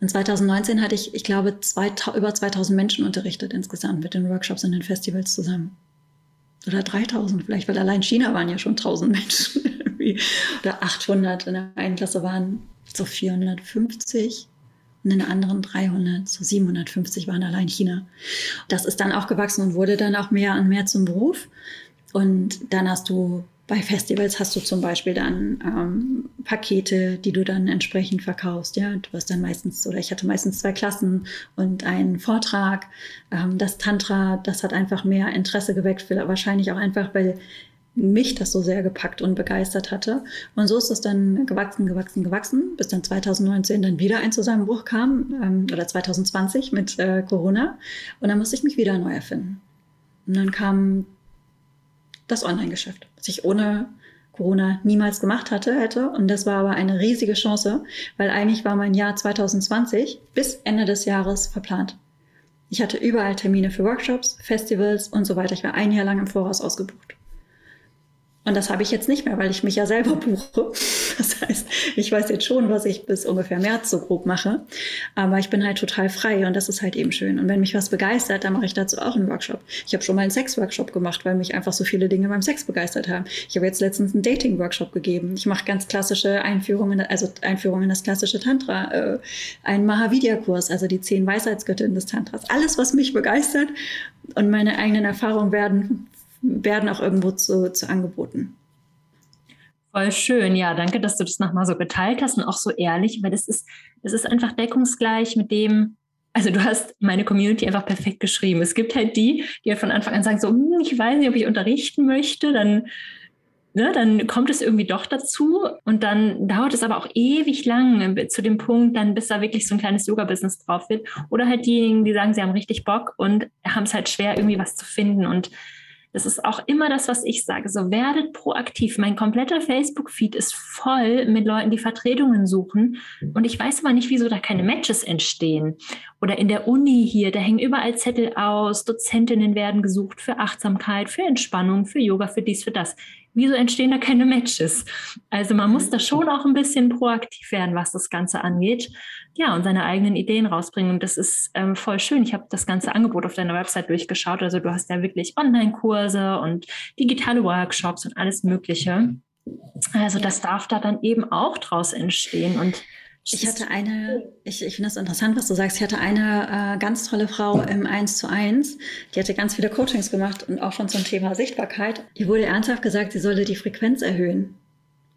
Und 2019 hatte ich, ich glaube, zwei, über 2000 Menschen unterrichtet insgesamt mit den Workshops und den Festivals zusammen. Oder 3000 vielleicht, weil allein China waren ja schon 1000 Menschen. Oder 800. In der einen Klasse waren so 450 und in der anderen 300, so 750 waren allein China. Das ist dann auch gewachsen und wurde dann auch mehr und mehr zum Beruf. Und dann hast du bei Festivals hast du zum Beispiel dann ähm, Pakete, die du dann entsprechend verkaufst. Ja, du hast dann meistens oder ich hatte meistens zwei Klassen und einen Vortrag. Ähm, das Tantra, das hat einfach mehr Interesse geweckt, wahrscheinlich auch einfach, weil mich das so sehr gepackt und begeistert hatte. Und so ist es dann gewachsen, gewachsen, gewachsen, bis dann 2019 dann wieder ein Zusammenbruch kam, ähm, oder 2020 mit äh, Corona. Und dann musste ich mich wieder neu erfinden. Und dann kam das Online-Geschäft, was ich ohne Corona niemals gemacht hatte, hätte. Und das war aber eine riesige Chance, weil eigentlich war mein Jahr 2020 bis Ende des Jahres verplant. Ich hatte überall Termine für Workshops, Festivals und so weiter. Ich war ein Jahr lang im Voraus ausgebucht. Und das habe ich jetzt nicht mehr, weil ich mich ja selber buche. Das heißt, ich weiß jetzt schon, was ich bis ungefähr März so grob mache. Aber ich bin halt total frei und das ist halt eben schön. Und wenn mich was begeistert, dann mache ich dazu auch einen Workshop. Ich habe schon mal einen Sex-Workshop gemacht, weil mich einfach so viele Dinge beim Sex begeistert haben. Ich habe jetzt letztens einen Dating-Workshop gegeben. Ich mache ganz klassische Einführungen, also Einführungen in das klassische Tantra, äh, einen Mahavidya-Kurs, also die zehn Weisheitsgöttinnen des Tantras. Alles, was mich begeistert und meine eigenen Erfahrungen werden werden auch irgendwo zu, zu angeboten. Voll schön, ja, danke, dass du das nochmal so geteilt hast und auch so ehrlich, weil das ist, das ist einfach deckungsgleich mit dem, also du hast meine Community einfach perfekt geschrieben. Es gibt halt die, die ja von Anfang an sagen so, hm, ich weiß nicht, ob ich unterrichten möchte, dann, ne, dann kommt es irgendwie doch dazu und dann dauert es aber auch ewig lang zu dem Punkt, dann bis da wirklich so ein kleines Yoga-Business drauf wird. Oder halt diejenigen, die sagen, sie haben richtig Bock und haben es halt schwer, irgendwie was zu finden und Das ist auch immer das, was ich sage. So werdet proaktiv. Mein kompletter Facebook-Feed ist voll mit Leuten, die Vertretungen suchen. Und ich weiß aber nicht, wieso da keine Matches entstehen. Oder in der Uni hier, da hängen überall Zettel aus. Dozentinnen werden gesucht für Achtsamkeit, für Entspannung, für Yoga, für dies, für das wieso entstehen da keine Matches? Also man muss da schon auch ein bisschen proaktiv werden, was das Ganze angeht. Ja, und seine eigenen Ideen rausbringen. Und das ist ähm, voll schön. Ich habe das ganze Angebot auf deiner Website durchgeschaut. Also du hast ja wirklich Online-Kurse und digitale Workshops und alles Mögliche. Also das darf da dann eben auch draus entstehen. Und ich hatte eine, ich, ich finde das interessant, was du sagst. Ich hatte eine äh, ganz tolle Frau im 1 zu 1, die hatte ganz viele Coachings gemacht und auch schon zum Thema Sichtbarkeit. Ihr wurde ernsthaft gesagt, sie solle die Frequenz erhöhen.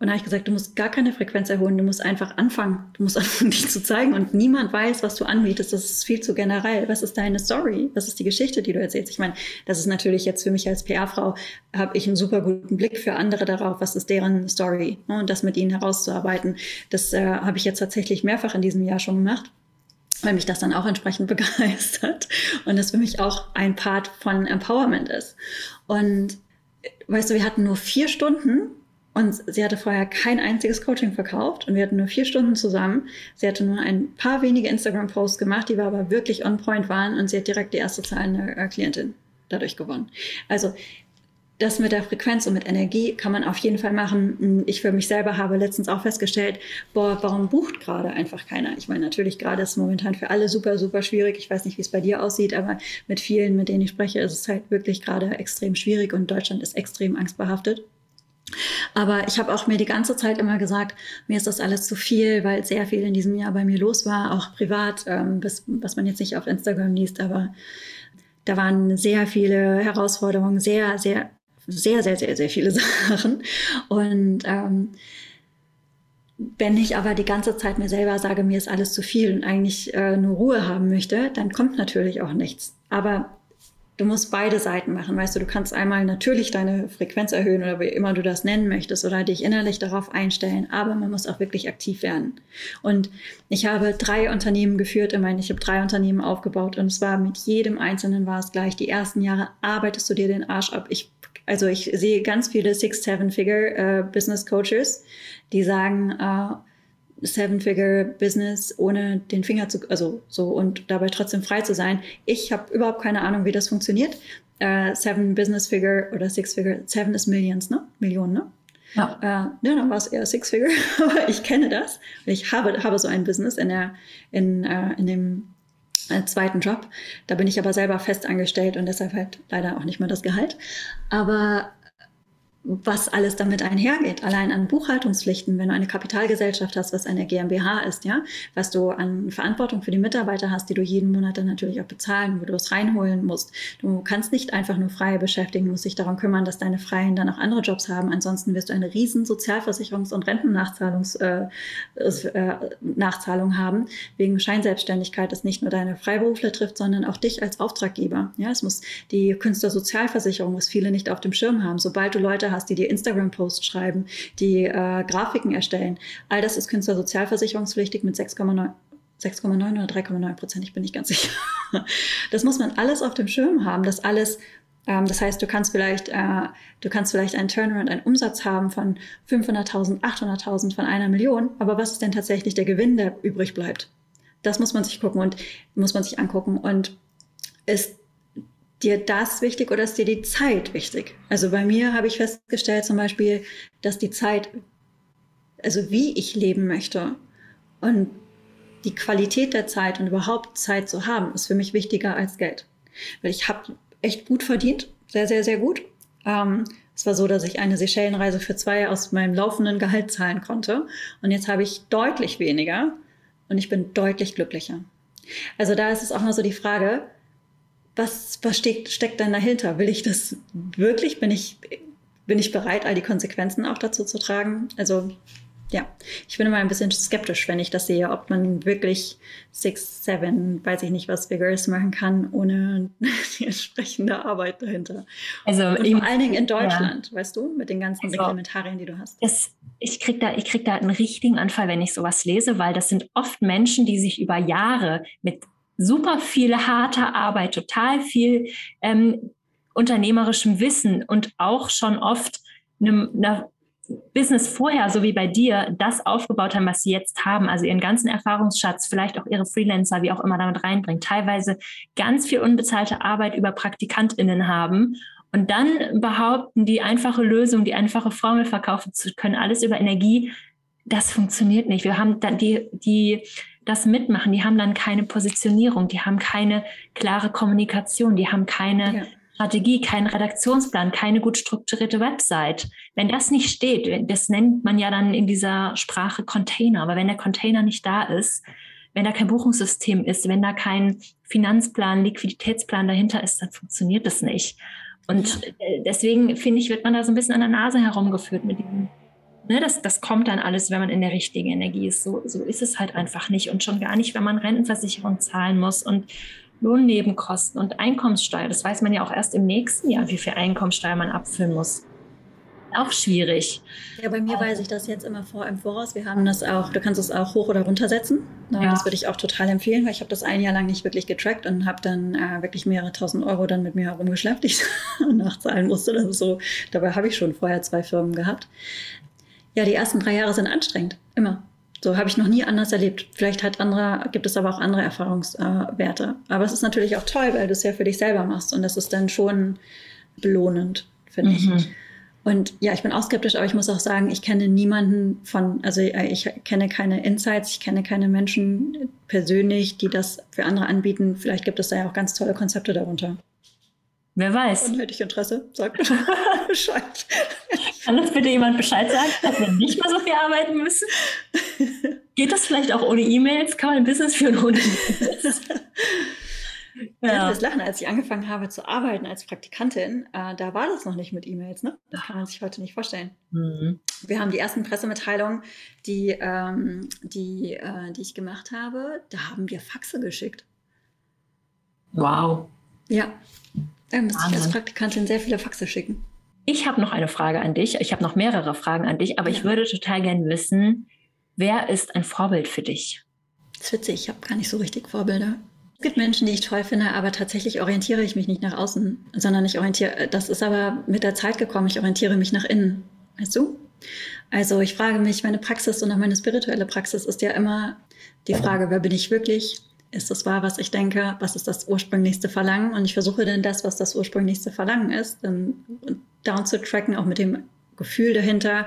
Und da habe ich gesagt, du musst gar keine Frequenz erhöhen, du musst einfach anfangen. Du musst anfangen, dich zu zeigen. Und niemand weiß, was du anbietest. Das ist viel zu generell. Was ist deine Story? Was ist die Geschichte, die du erzählst? Ich meine, das ist natürlich jetzt für mich als PR-Frau, habe ich einen super guten Blick für andere darauf, was ist deren Story. Ne? Und das mit ihnen herauszuarbeiten. Das äh, habe ich jetzt tatsächlich mehrfach in diesem Jahr schon gemacht weil mich das dann auch entsprechend begeistert und das für mich auch ein Part von Empowerment ist. Und weißt du, wir hatten nur vier Stunden und sie hatte vorher kein einziges Coaching verkauft und wir hatten nur vier Stunden zusammen. Sie hatte nur ein paar wenige Instagram-Posts gemacht, die wir aber wirklich on point waren und sie hat direkt die erste zahlende äh, Klientin dadurch gewonnen. Also das mit der Frequenz und mit Energie kann man auf jeden Fall machen. Ich für mich selber habe letztens auch festgestellt, boah, warum bucht gerade einfach keiner? Ich meine, natürlich gerade ist es momentan für alle super, super schwierig. Ich weiß nicht, wie es bei dir aussieht, aber mit vielen, mit denen ich spreche, ist es halt wirklich gerade extrem schwierig und Deutschland ist extrem angstbehaftet. Aber ich habe auch mir die ganze Zeit immer gesagt, mir ist das alles zu viel, weil sehr viel in diesem Jahr bei mir los war, auch privat, ähm, bis, was man jetzt nicht auf Instagram liest, aber da waren sehr viele Herausforderungen, sehr, sehr, sehr, sehr, sehr, sehr viele Sachen. Und ähm, wenn ich aber die ganze Zeit mir selber sage, mir ist alles zu viel und eigentlich äh, nur Ruhe haben möchte, dann kommt natürlich auch nichts. Aber du musst beide Seiten machen. Weißt du, du kannst einmal natürlich deine Frequenz erhöhen oder wie immer du das nennen möchtest oder dich innerlich darauf einstellen, aber man muss auch wirklich aktiv werden. Und ich habe drei Unternehmen geführt, ich meine, ich habe drei Unternehmen aufgebaut und es war mit jedem einzelnen war es gleich. Die ersten Jahre arbeitest du dir den Arsch ab. Ich, also ich sehe ganz viele Six, Seven Figure äh, die sagen, äh, Seven-Figure-Business ohne den Finger zu, also so und dabei trotzdem frei zu sein. Ich habe überhaupt keine Ahnung, wie das funktioniert. Äh, seven Business Figure oder Six Figure, Seven ist Millions, ne? Millionen, ne? Ja. Äh, ne, dann war es eher Six Figure, aber ich kenne das. Ich habe, habe so ein Business in der, in, äh, in dem äh, zweiten Job. Da bin ich aber selber fest angestellt und deshalb halt leider auch nicht mehr das Gehalt. Aber was alles damit einhergeht. Allein an Buchhaltungspflichten, wenn du eine Kapitalgesellschaft hast, was eine GmbH ist, ja, was du an Verantwortung für die Mitarbeiter hast, die du jeden Monat dann natürlich auch bezahlen, wo du es reinholen musst. Du kannst nicht einfach nur Freie beschäftigen, musst dich darum kümmern, dass deine Freien dann auch andere Jobs haben. Ansonsten wirst du eine riesen Sozialversicherungs- und Rentennachzahlungsnachzahlung äh, äh, haben, wegen Scheinselbstständigkeit, das nicht nur deine Freiberufler trifft, sondern auch dich als Auftraggeber. Ja, es muss die Künstlersozialversicherung, was viele nicht auf dem Schirm haben. Sobald du Leute hast, hast, die dir Instagram-Posts schreiben, die äh, Grafiken erstellen. All das ist Künstlersozialversicherungspflichtig mit 6,9 6,9 oder 3,9 Prozent, ich bin nicht ganz sicher. Das muss man alles auf dem Schirm haben, das alles ähm, das heißt, du kannst vielleicht, äh, du kannst vielleicht einen Turnaround, einen Umsatz haben von 500.000, 800.000, von einer Million. Aber was ist denn tatsächlich der Gewinn, der übrig bleibt? Das muss man sich gucken und muss man sich angucken. Und ist dir das wichtig oder ist dir die Zeit wichtig? Also bei mir habe ich festgestellt zum Beispiel, dass die Zeit, also wie ich leben möchte und die Qualität der Zeit und überhaupt Zeit zu haben, ist für mich wichtiger als Geld. Weil ich habe echt gut verdient, sehr, sehr, sehr gut. Ähm, es war so, dass ich eine Seychellenreise für zwei aus meinem laufenden Gehalt zahlen konnte. Und jetzt habe ich deutlich weniger und ich bin deutlich glücklicher. Also da ist es auch mal so die Frage, was, was steckt, steckt dann dahinter? Will ich das wirklich? Bin ich, bin ich bereit, all die Konsequenzen auch dazu zu tragen? Also ja, ich bin immer ein bisschen skeptisch, wenn ich das sehe, ob man wirklich six, seven, weiß ich nicht was, Figures machen kann, ohne die entsprechende Arbeit dahinter. Also Und vor allen Dingen in Deutschland, ja. weißt du, mit den ganzen also, Reglementarien, die du hast. Das, ich kriege da, krieg da einen richtigen Anfall, wenn ich sowas lese, weil das sind oft Menschen, die sich über Jahre mit super viel harte Arbeit, total viel ähm, unternehmerischem Wissen und auch schon oft einem, einer Business vorher, so wie bei dir, das aufgebaut haben, was sie jetzt haben, also ihren ganzen Erfahrungsschatz, vielleicht auch ihre Freelancer, wie auch immer damit reinbringen, teilweise ganz viel unbezahlte Arbeit über PraktikantInnen haben. Und dann behaupten, die einfache Lösung, die einfache Formel verkaufen zu können, alles über Energie, das funktioniert nicht. Wir haben dann die, die das mitmachen, die haben dann keine Positionierung, die haben keine klare Kommunikation, die haben keine ja. Strategie, keinen Redaktionsplan, keine gut strukturierte Website. Wenn das nicht steht, das nennt man ja dann in dieser Sprache Container, aber wenn der Container nicht da ist, wenn da kein Buchungssystem ist, wenn da kein Finanzplan, Liquiditätsplan dahinter ist, dann funktioniert das nicht. Und deswegen finde ich, wird man da so ein bisschen an der Nase herumgeführt mit diesem, ne, das, das kommt dann alles, wenn man in der richtigen Energie ist. So, so ist es halt einfach nicht. Und schon gar nicht, wenn man Rentenversicherung zahlen muss und Lohnnebenkosten und Einkommenssteuer. Das weiß man ja auch erst im nächsten Jahr, wie viel Einkommenssteuer man abfüllen muss. Auch schwierig. Ja, bei mir weiß ich das jetzt immer vor im Voraus. Wir haben das auch, du kannst es auch hoch oder runtersetzen. Ja. Das würde ich auch total empfehlen, weil ich habe das ein Jahr lang nicht wirklich getrackt und habe dann äh, wirklich mehrere tausend Euro dann mit mir herumgeschleppt, die ich nachzahlen musste. Ist so, dabei habe ich schon vorher zwei Firmen gehabt. Ja, die ersten drei Jahre sind anstrengend, immer. So habe ich noch nie anders erlebt. Vielleicht hat andere, gibt es aber auch andere Erfahrungswerte. aber es ist natürlich auch toll, weil du es ja für dich selber machst und das ist dann schon belohnend, finde mhm. ich. Und ja, ich bin auch skeptisch, aber ich muss auch sagen, ich kenne niemanden von, also äh, ich kenne keine Insights, ich kenne keine Menschen persönlich, die das für andere anbieten. Vielleicht gibt es da ja auch ganz tolle Konzepte darunter. Wer weiß. Und hätte ich Interesse, sag Bescheid. Kann das bitte jemand Bescheid sagen, dass wir nicht mehr so viel arbeiten müssen? Geht das vielleicht auch ohne E-Mails? Kann man ein Business führen ohne E-Mails? Ja. das Lachen, als ich angefangen habe zu arbeiten als Praktikantin, äh, da war das noch nicht mit E-Mails, ne? Das kann man sich heute nicht vorstellen. Mhm. Wir haben die ersten Pressemitteilungen, die, ähm, die, äh, die ich gemacht habe, da haben wir Faxe geschickt. Wow. Ja, da müsste ich als Praktikantin sehr viele Faxe schicken. Ich habe noch eine Frage an dich. Ich habe noch mehrere Fragen an dich, aber ja. ich würde total gerne wissen, wer ist ein Vorbild für dich? Das ist witzig, ich habe gar nicht so richtig Vorbilder. Es gibt Menschen, die ich toll finde, aber tatsächlich orientiere ich mich nicht nach außen, sondern ich orientiere, das ist aber mit der Zeit gekommen, ich orientiere mich nach innen. Weißt du? Also ich frage mich, meine Praxis und auch meine spirituelle Praxis ist ja immer die Frage, wer bin ich wirklich? Ist das wahr, was ich denke? Was ist das ursprünglichste Verlangen? Und ich versuche dann das, was das ursprünglichste Verlangen ist, dann down zu tracken, auch mit dem Gefühl dahinter.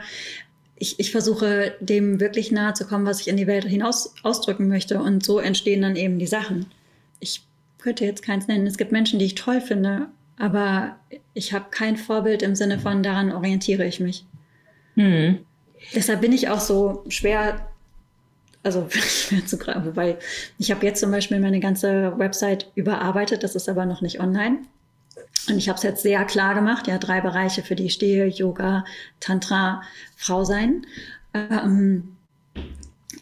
Ich, ich versuche dem wirklich nahe zu kommen, was ich in die Welt hinaus ausdrücken möchte. Und so entstehen dann eben die Sachen ich könnte jetzt keins nennen. Es gibt Menschen, die ich toll finde, aber ich habe kein Vorbild im Sinne von, daran orientiere ich mich. Hm. Deshalb bin ich auch so schwer, also schwer zu greifen. Wobei ich habe jetzt zum Beispiel meine ganze Website überarbeitet, das ist aber noch nicht online. Und ich habe es jetzt sehr klar gemacht, ja, drei Bereiche, für die ich stehe, Yoga, Tantra, Frau sein. Ähm,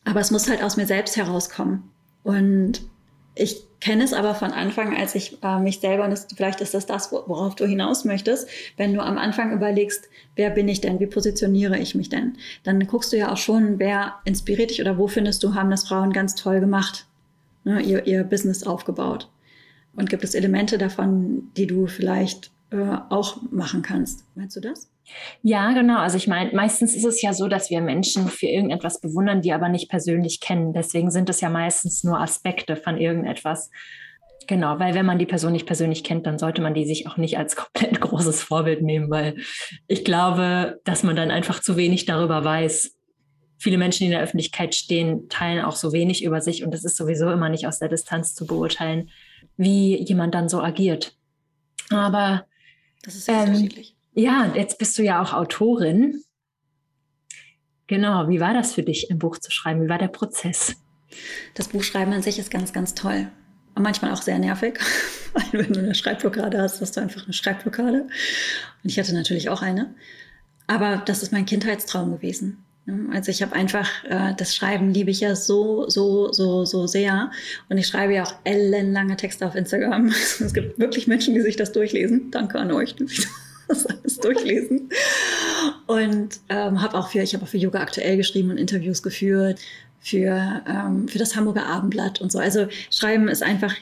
aber es muss halt aus mir selbst herauskommen. Und ich kenne es aber von Anfang, als ich äh, mich selber, und das, vielleicht ist das das, worauf du hinaus möchtest, wenn du am Anfang überlegst, wer bin ich denn, wie positioniere ich mich denn, dann guckst du ja auch schon, wer inspiriert dich oder wo findest du, haben das Frauen ganz toll gemacht, ne, ihr, ihr Business aufgebaut. Und gibt es Elemente davon, die du vielleicht äh, auch machen kannst? Meinst du das? Ja, genau. Also ich meine, meistens ist es ja so, dass wir Menschen für irgendetwas bewundern, die aber nicht persönlich kennen. Deswegen sind es ja meistens nur Aspekte von irgendetwas. Genau, weil wenn man die Person nicht persönlich kennt, dann sollte man die sich auch nicht als komplett großes Vorbild nehmen, weil ich glaube, dass man dann einfach zu wenig darüber weiß. Viele Menschen, die in der Öffentlichkeit stehen, teilen auch so wenig über sich und es ist sowieso immer nicht aus der Distanz zu beurteilen, wie jemand dann so agiert. Aber das ist ähm, unterschiedlich. Ja, jetzt bist du ja auch Autorin. Genau, wie war das für dich, ein Buch zu schreiben? Wie war der Prozess? Das Buchschreiben an sich ist ganz, ganz toll. Und manchmal auch sehr nervig, weil wenn du eine Schreibblockade hast, hast du einfach eine Schreibblockade. Und ich hatte natürlich auch eine. Aber das ist mein Kindheitstraum gewesen. Also ich habe einfach, äh, das Schreiben liebe ich ja so, so, so, so sehr. Und ich schreibe ja auch ellenlange Texte auf Instagram. Es gibt wirklich Menschen, die sich das durchlesen. Danke an euch, das alles durchlesen. Und ähm, habe auch für, ich habe auch für Yoga aktuell geschrieben und Interviews geführt, für, ähm, für das Hamburger Abendblatt und so. Also Schreiben ist einfach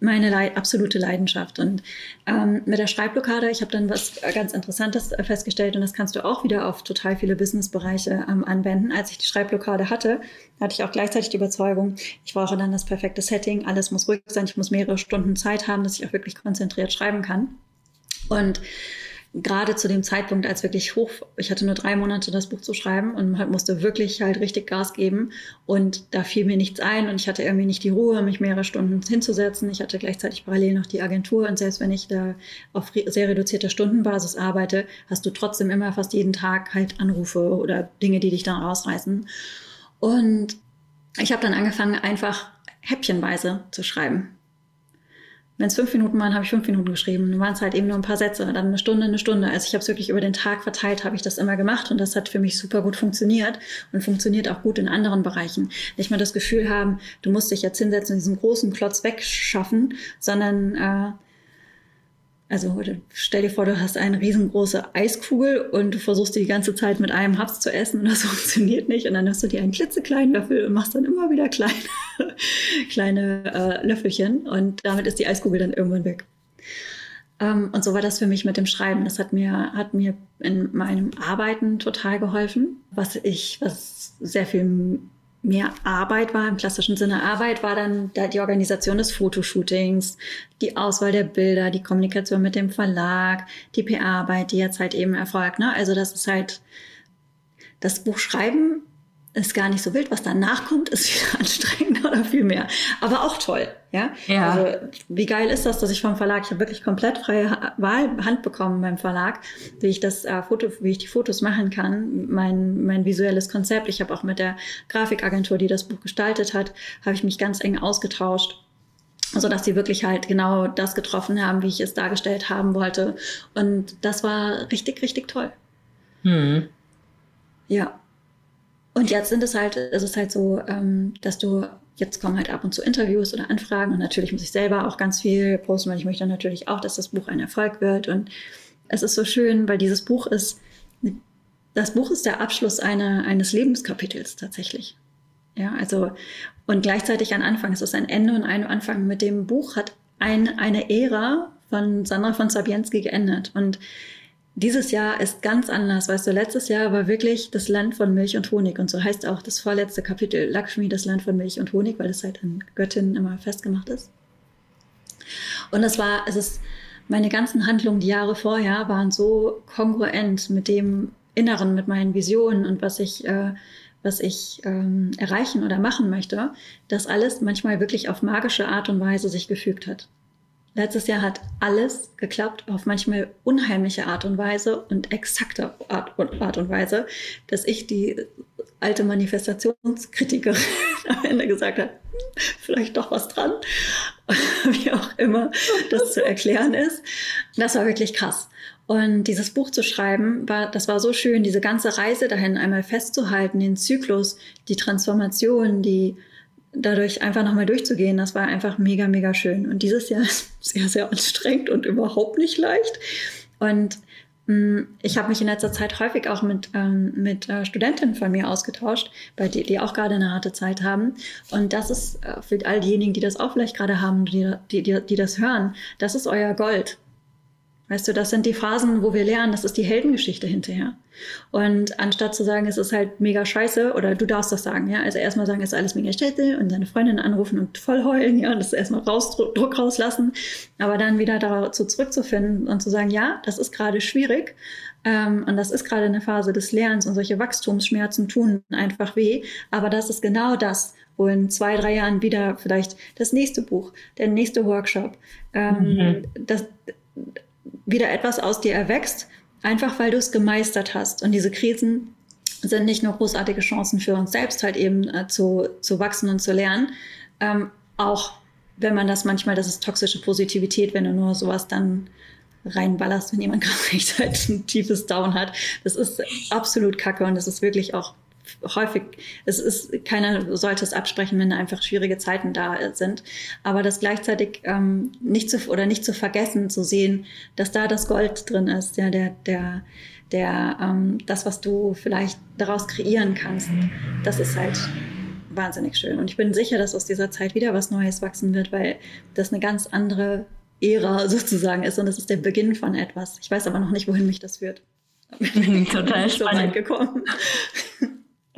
meine Leid absolute Leidenschaft. Und ähm, mit der Schreibblockade, ich habe dann was ganz Interessantes festgestellt und das kannst du auch wieder auf total viele Businessbereiche ähm, anwenden. Als ich die Schreibblockade hatte, hatte ich auch gleichzeitig die Überzeugung, ich brauche dann das perfekte Setting, alles muss ruhig sein, ich muss mehrere Stunden Zeit haben, dass ich auch wirklich konzentriert schreiben kann. Und gerade zu dem Zeitpunkt, als wirklich hoch, ich hatte nur drei Monate das Buch zu schreiben und halt musste wirklich halt richtig Gas geben und da fiel mir nichts ein und ich hatte irgendwie nicht die Ruhe, mich mehrere Stunden hinzusetzen. Ich hatte gleichzeitig parallel noch die Agentur und selbst wenn ich da auf sehr reduzierter Stundenbasis arbeite, hast du trotzdem immer fast jeden Tag halt Anrufe oder Dinge, die dich dann rausreißen. Und ich habe dann angefangen, einfach häppchenweise zu schreiben. Wenn es fünf Minuten waren, habe ich fünf Minuten geschrieben. Dann waren es halt eben nur ein paar Sätze, dann eine Stunde, eine Stunde. Also ich habe es wirklich über den Tag verteilt, habe ich das immer gemacht und das hat für mich super gut funktioniert und funktioniert auch gut in anderen Bereichen. Nicht mal das Gefühl haben, du musst dich jetzt hinsetzen und diesen großen Klotz wegschaffen, sondern äh, also stell dir vor, du hast eine riesengroße Eiskugel und du versuchst die ganze Zeit mit einem Haps zu essen und das funktioniert nicht. Und dann hast du dir einen klitzekleinen Löffel und machst dann immer wieder kleine, kleine äh, Löffelchen und damit ist die Eiskugel dann irgendwann weg. Ähm, und so war das für mich mit dem Schreiben. Das hat mir, hat mir in meinem Arbeiten total geholfen, was ich, was sehr viel mehr Arbeit war, im klassischen Sinne Arbeit, war dann die Organisation des Fotoshootings, die Auswahl der Bilder, die Kommunikation mit dem Verlag, die PR-Arbeit, die jetzt halt eben erfolgt. Ne? Also das ist halt, das Buch schreiben ist gar nicht so wild. Was danach kommt, ist wieder anstrengender oder viel mehr. Aber auch toll. Ja? ja. Also, wie geil ist das, dass ich vom Verlag, ich habe wirklich komplett freie Wahlhand bekommen beim Verlag, wie ich das äh, Foto, wie ich die Fotos machen kann, mein, mein visuelles Konzept. Ich habe auch mit der Grafikagentur, die das Buch gestaltet hat, habe ich mich ganz eng ausgetauscht so dass sie wirklich halt genau das getroffen haben, wie ich es dargestellt haben wollte. Und das war richtig, richtig toll. Hm. Ja. Und jetzt sind es halt, ist es halt so, ähm, dass du, jetzt kommen halt ab und zu Interviews oder Anfragen und natürlich muss ich selber auch ganz viel posten, weil ich möchte natürlich auch, dass das Buch ein Erfolg wird. Und es ist so schön, weil dieses Buch ist, das Buch ist der Abschluss einer, eines Lebenskapitels tatsächlich. Ja, also, und gleichzeitig ein Anfang. Es ist ein Ende und ein Anfang. Mit dem Buch hat ein, eine Ära von Sandra von Sabienski geendet. Und dieses Jahr ist ganz anders. Weißt du, letztes Jahr war wirklich das Land von Milch und Honig. Und so heißt auch das vorletzte Kapitel Lakshmi, das Land von Milch und Honig, weil es halt an Göttinnen immer festgemacht ist. Und das war, es ist, meine ganzen Handlungen die Jahre vorher waren so kongruent mit dem Inneren, mit meinen Visionen und was ich, äh, was ich ähm, erreichen oder machen möchte, dass alles manchmal wirklich auf magische Art und Weise sich gefügt hat. Letztes Jahr hat alles geklappt auf manchmal unheimliche Art und Weise und exakte Art und, Art und Weise, dass ich die alte Manifestationskritikerin am Ende gesagt habe, vielleicht doch was dran, wie auch immer das zu erklären ist. Das war wirklich krass. Und dieses Buch zu schreiben, war, das war so schön, diese ganze Reise dahin einmal festzuhalten, den Zyklus, die Transformation, die dadurch einfach nochmal durchzugehen, das war einfach mega, mega schön. Und dieses Jahr ist sehr, sehr anstrengend und überhaupt nicht leicht. Und mh, mm, ich habe mich in letzter Zeit häufig auch mit, ähm, mit äh, Studentinnen von mir ausgetauscht, bei die, die auch gerade eine harte Zeit haben. Und das ist äh, für all diejenigen, die das auch vielleicht gerade haben, die, die, die, die das hören, das ist euer Gold. Weißt du, das sind die Phasen, wo wir lernen, das ist die Heldengeschichte hinterher. Und anstatt zu sagen, es ist halt mega scheiße, oder du darfst das sagen, ja, also erstmal sagen, es ist alles mega scheiße und deine Freundin anrufen und voll heulen, ja, und das erstmal raus, Druck rauslassen, aber dann wieder dazu zurückzufinden und zu sagen, ja, das ist gerade schwierig, ähm, und das ist gerade eine Phase des Lernens und solche Wachstumsschmerzen tun einfach weh, aber das ist genau das, wo in zwei, drei Jahren wieder vielleicht das nächste Buch, der nächste Workshop, ähm, mhm. das, wieder etwas aus dir erwächst, einfach weil du es gemeistert hast. Und diese Krisen sind nicht nur großartige Chancen für uns selbst, halt eben äh, zu, zu wachsen und zu lernen. Ähm, auch wenn man das manchmal, das ist toxische Positivität, wenn du nur sowas dann reinballerst, wenn jemand gerade recht halt ein tiefes Down hat. Das ist absolut kacke und das ist wirklich auch häufig, es ist, keiner sollte es absprechen, wenn einfach schwierige Zeiten da sind. Aber das gleichzeitig ähm, nicht zu oder nicht zu vergessen, zu sehen, dass da das Gold drin ist, ja, der, der, der, ähm, das, was du vielleicht daraus kreieren kannst, das ist halt wahnsinnig schön. Und ich bin sicher, dass aus dieser Zeit wieder was Neues wachsen wird, weil das eine ganz andere Ära sozusagen ist und es ist der Beginn von etwas. Ich weiß aber noch nicht, wohin mich das führt. Total so spannend. gekommen.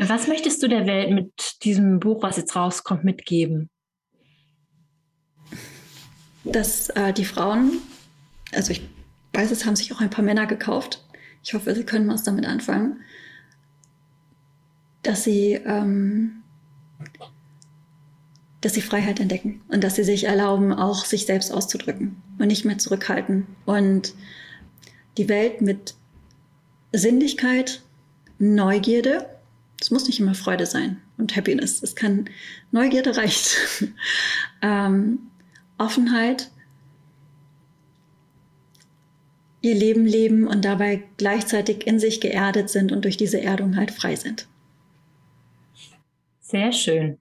Was möchtest du der Welt mit diesem Buch, was jetzt rauskommt, mitgeben? Dass äh, die Frauen, also ich weiß, es haben sich auch ein paar Männer gekauft. Ich hoffe, sie können was damit anfangen. Dass sie, ähm, dass sie Freiheit entdecken und dass sie sich erlauben, auch sich selbst auszudrücken und nicht mehr zurückhalten und die Welt mit Sinnlichkeit, Neugierde, es muss nicht immer Freude sein und Happiness, es kann Neugierde reicht, ähm, Offenheit, ihr Leben leben und dabei gleichzeitig in sich geerdet sind und durch diese Erdung halt frei sind. Sehr schön.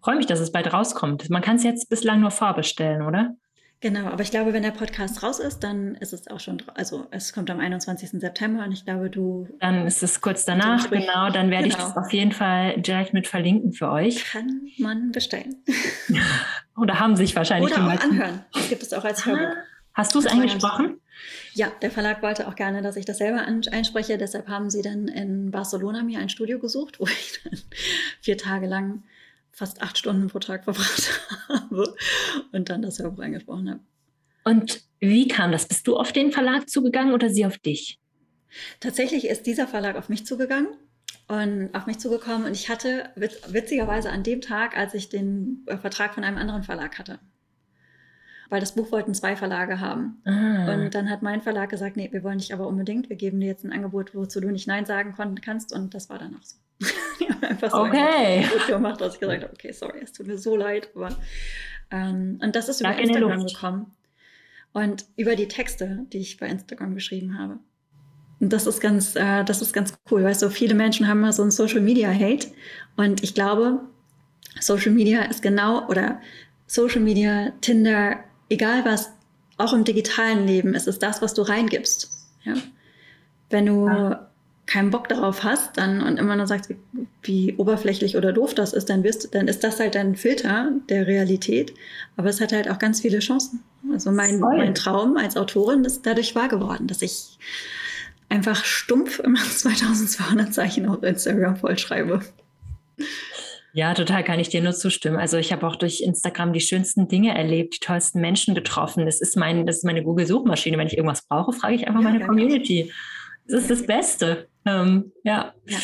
Freue mich, dass es bald rauskommt. Man kann es jetzt bislang nur vorbestellen, oder? Genau, aber ich glaube, wenn der Podcast raus ist, dann ist es auch schon, also es kommt am 21. September und ich glaube, du. Dann ist es kurz danach, genau. Dann werde genau. ich das auf jeden Fall direkt mit verlinken für euch. Kann man bestellen. Oder haben sich wahrscheinlich Oder auch anhören. Das gibt es auch als Hörbuch. Hast du es eingesprochen? Ja, der Verlag wollte auch gerne, dass ich das selber einspreche. Deshalb haben sie dann in Barcelona mir ein Studio gesucht, wo ich dann vier Tage lang fast acht Stunden pro Tag verbracht habe und dann das Hörbuch eingesprochen habe. Und wie kam das? Bist du auf den Verlag zugegangen oder sie auf dich? Tatsächlich ist dieser Verlag auf mich zugegangen und auf mich zugekommen und ich hatte witzigerweise an dem Tag, als ich den äh, Vertrag von einem anderen Verlag hatte. Weil das Buch wollten zwei Verlage haben. Ah. Und dann hat mein Verlag gesagt, nee, wir wollen dich aber unbedingt, wir geben dir jetzt ein Angebot, wozu du nicht Nein sagen kannst und das war dann auch so. einfach so okay. gemacht, dass ich gesagt habe, okay, sorry, es tut mir so leid. Aber, ähm, und das ist über Instagram gekommen. Und über die Texte, die ich bei Instagram geschrieben habe. Und das ist ganz, äh, das ist ganz cool, weil so viele Menschen haben immer so ein Social Media Hate. Und ich glaube, Social Media ist genau, oder Social Media, Tinder, egal was, auch im digitalen Leben ist es das, was du reingibst. Ja? Wenn du ja keinen Bock darauf hast dann und immer nur sagst, wie, oberflächlich oder doof das ist, dann wirst dann ist das halt dein Filter der Realität. Aber es hat halt auch ganz viele Chancen. Also mein, mein Traum als Autorin ist dadurch wahr geworden, dass ich einfach stumpf immer 2200 Zeichen auf Instagram vollschreibe. Ja, total kann ich dir nur zustimmen. Also ich habe auch durch Instagram die schönsten Dinge erlebt, die tollsten Menschen getroffen. Das ist mein, das ist meine Google-Suchmaschine. Wenn ich irgendwas brauche, frage ich einfach ja, meine Community. Das ist das Beste. Ähm, ja. ja.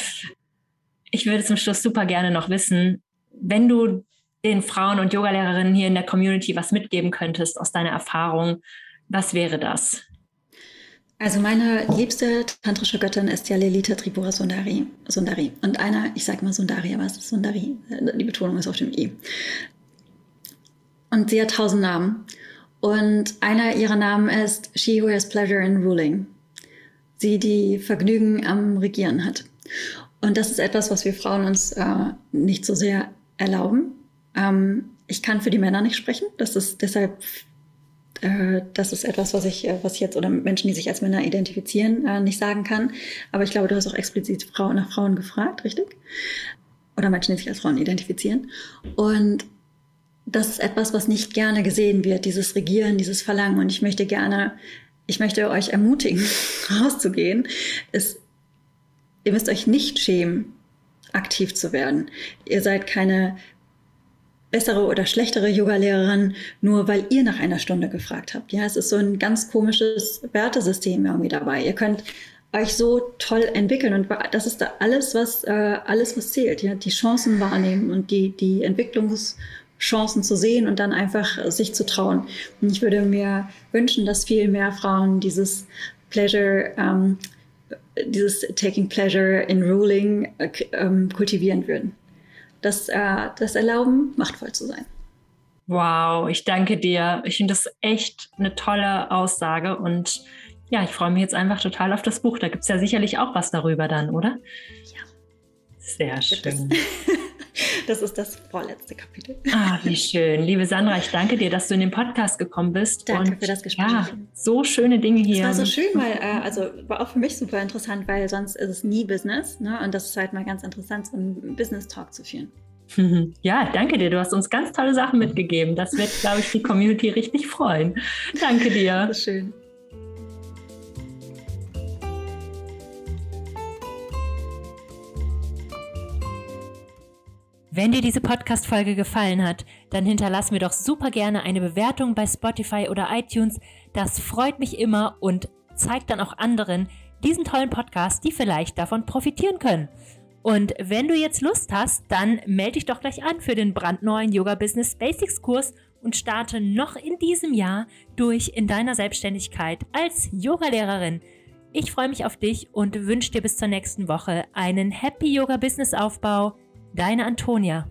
Ich würde zum Schluss super gerne noch wissen, wenn du den Frauen und Yogalehrerinnen hier in der Community was mitgeben könntest aus deiner Erfahrung, was wäre das? Also meine liebste tantrische Göttin ist ja Lelita Tripura Sundari. Sundari. Und einer, ich sage mal Sundari, aber es ist Sundari. Die Betonung ist auf dem I. Und sie hat tausend Namen. Und einer ihrer Namen ist She Who Has Pleasure in Ruling sie die Vergnügen am Regieren hat. Und das ist etwas, was wir Frauen uns äh, nicht so sehr erlauben. Ähm, ich kann für die Männer nicht sprechen. Das ist deshalb, äh, das ist etwas, was ich, äh, was ich jetzt oder Menschen, die sich als Männer identifizieren, äh, nicht sagen kann. Aber ich glaube, du hast auch explizit Frauen nach Frauen gefragt, richtig? Oder Menschen, die sich als Frauen identifizieren. Und das ist etwas, was nicht gerne gesehen wird, dieses Regieren, dieses Verlangen. Und ich möchte gerne ich möchte euch ermutigen, rauszugehen. Es, ihr müsst euch nicht schämen, aktiv zu werden. Ihr seid keine bessere oder schlechtere Yoga-Lehrerin, nur weil ihr nach einer Stunde gefragt habt. Ja, es ist so ein ganz komisches Wertesystem irgendwie dabei. Ihr könnt euch so toll entwickeln und das ist da alles, was äh, alles was zählt. Ja, die Chancen wahrnehmen und die die Entwicklungs Chancen zu sehen und dann einfach sich zu trauen. Und ich würde mir wünschen, dass viel mehr Frauen dieses Pleasure, ähm, dieses Taking Pleasure in Ruling äh, ähm, kultivieren würden. Das, äh, das erlauben, machtvoll zu sein. Wow, ich danke dir. Ich finde das echt eine tolle Aussage und ja, ich freue mich jetzt einfach total auf das Buch. Da gibt es ja sicherlich auch was darüber dann, oder? Ja. Sehr schön. Das ist das vorletzte Kapitel. Ah, wie schön. Liebe Sandra, ich danke dir, dass du in den Podcast gekommen bist. Danke und, für das Gespräch. Ja, so schöne Dinge hier. Es war so schön, weil, äh, also war auch für mich super interessant, weil sonst ist es nie Business. Ne? Und das ist halt mal ganz interessant, so einen Business-Talk zu führen. Ja, danke dir. Du hast uns ganz tolle Sachen mitgegeben. Das wird, glaube ich, die Community richtig freuen. Danke dir. Das ist schön. Wenn dir diese Podcast-Folge gefallen hat, dann hinterlass mir doch super gerne eine Bewertung bei Spotify oder iTunes. Das freut mich immer und zeigt dann auch anderen diesen tollen Podcast, die vielleicht davon profitieren können. Und wenn du jetzt Lust hast, dann melde dich doch gleich an für den brandneuen Yoga Business Basics Kurs und starte noch in diesem Jahr durch in deiner Selbstständigkeit als Yogalehrerin. Ich freue mich auf dich und wünsche dir bis zur nächsten Woche einen Happy Yoga Business Aufbau. Deine Antonia.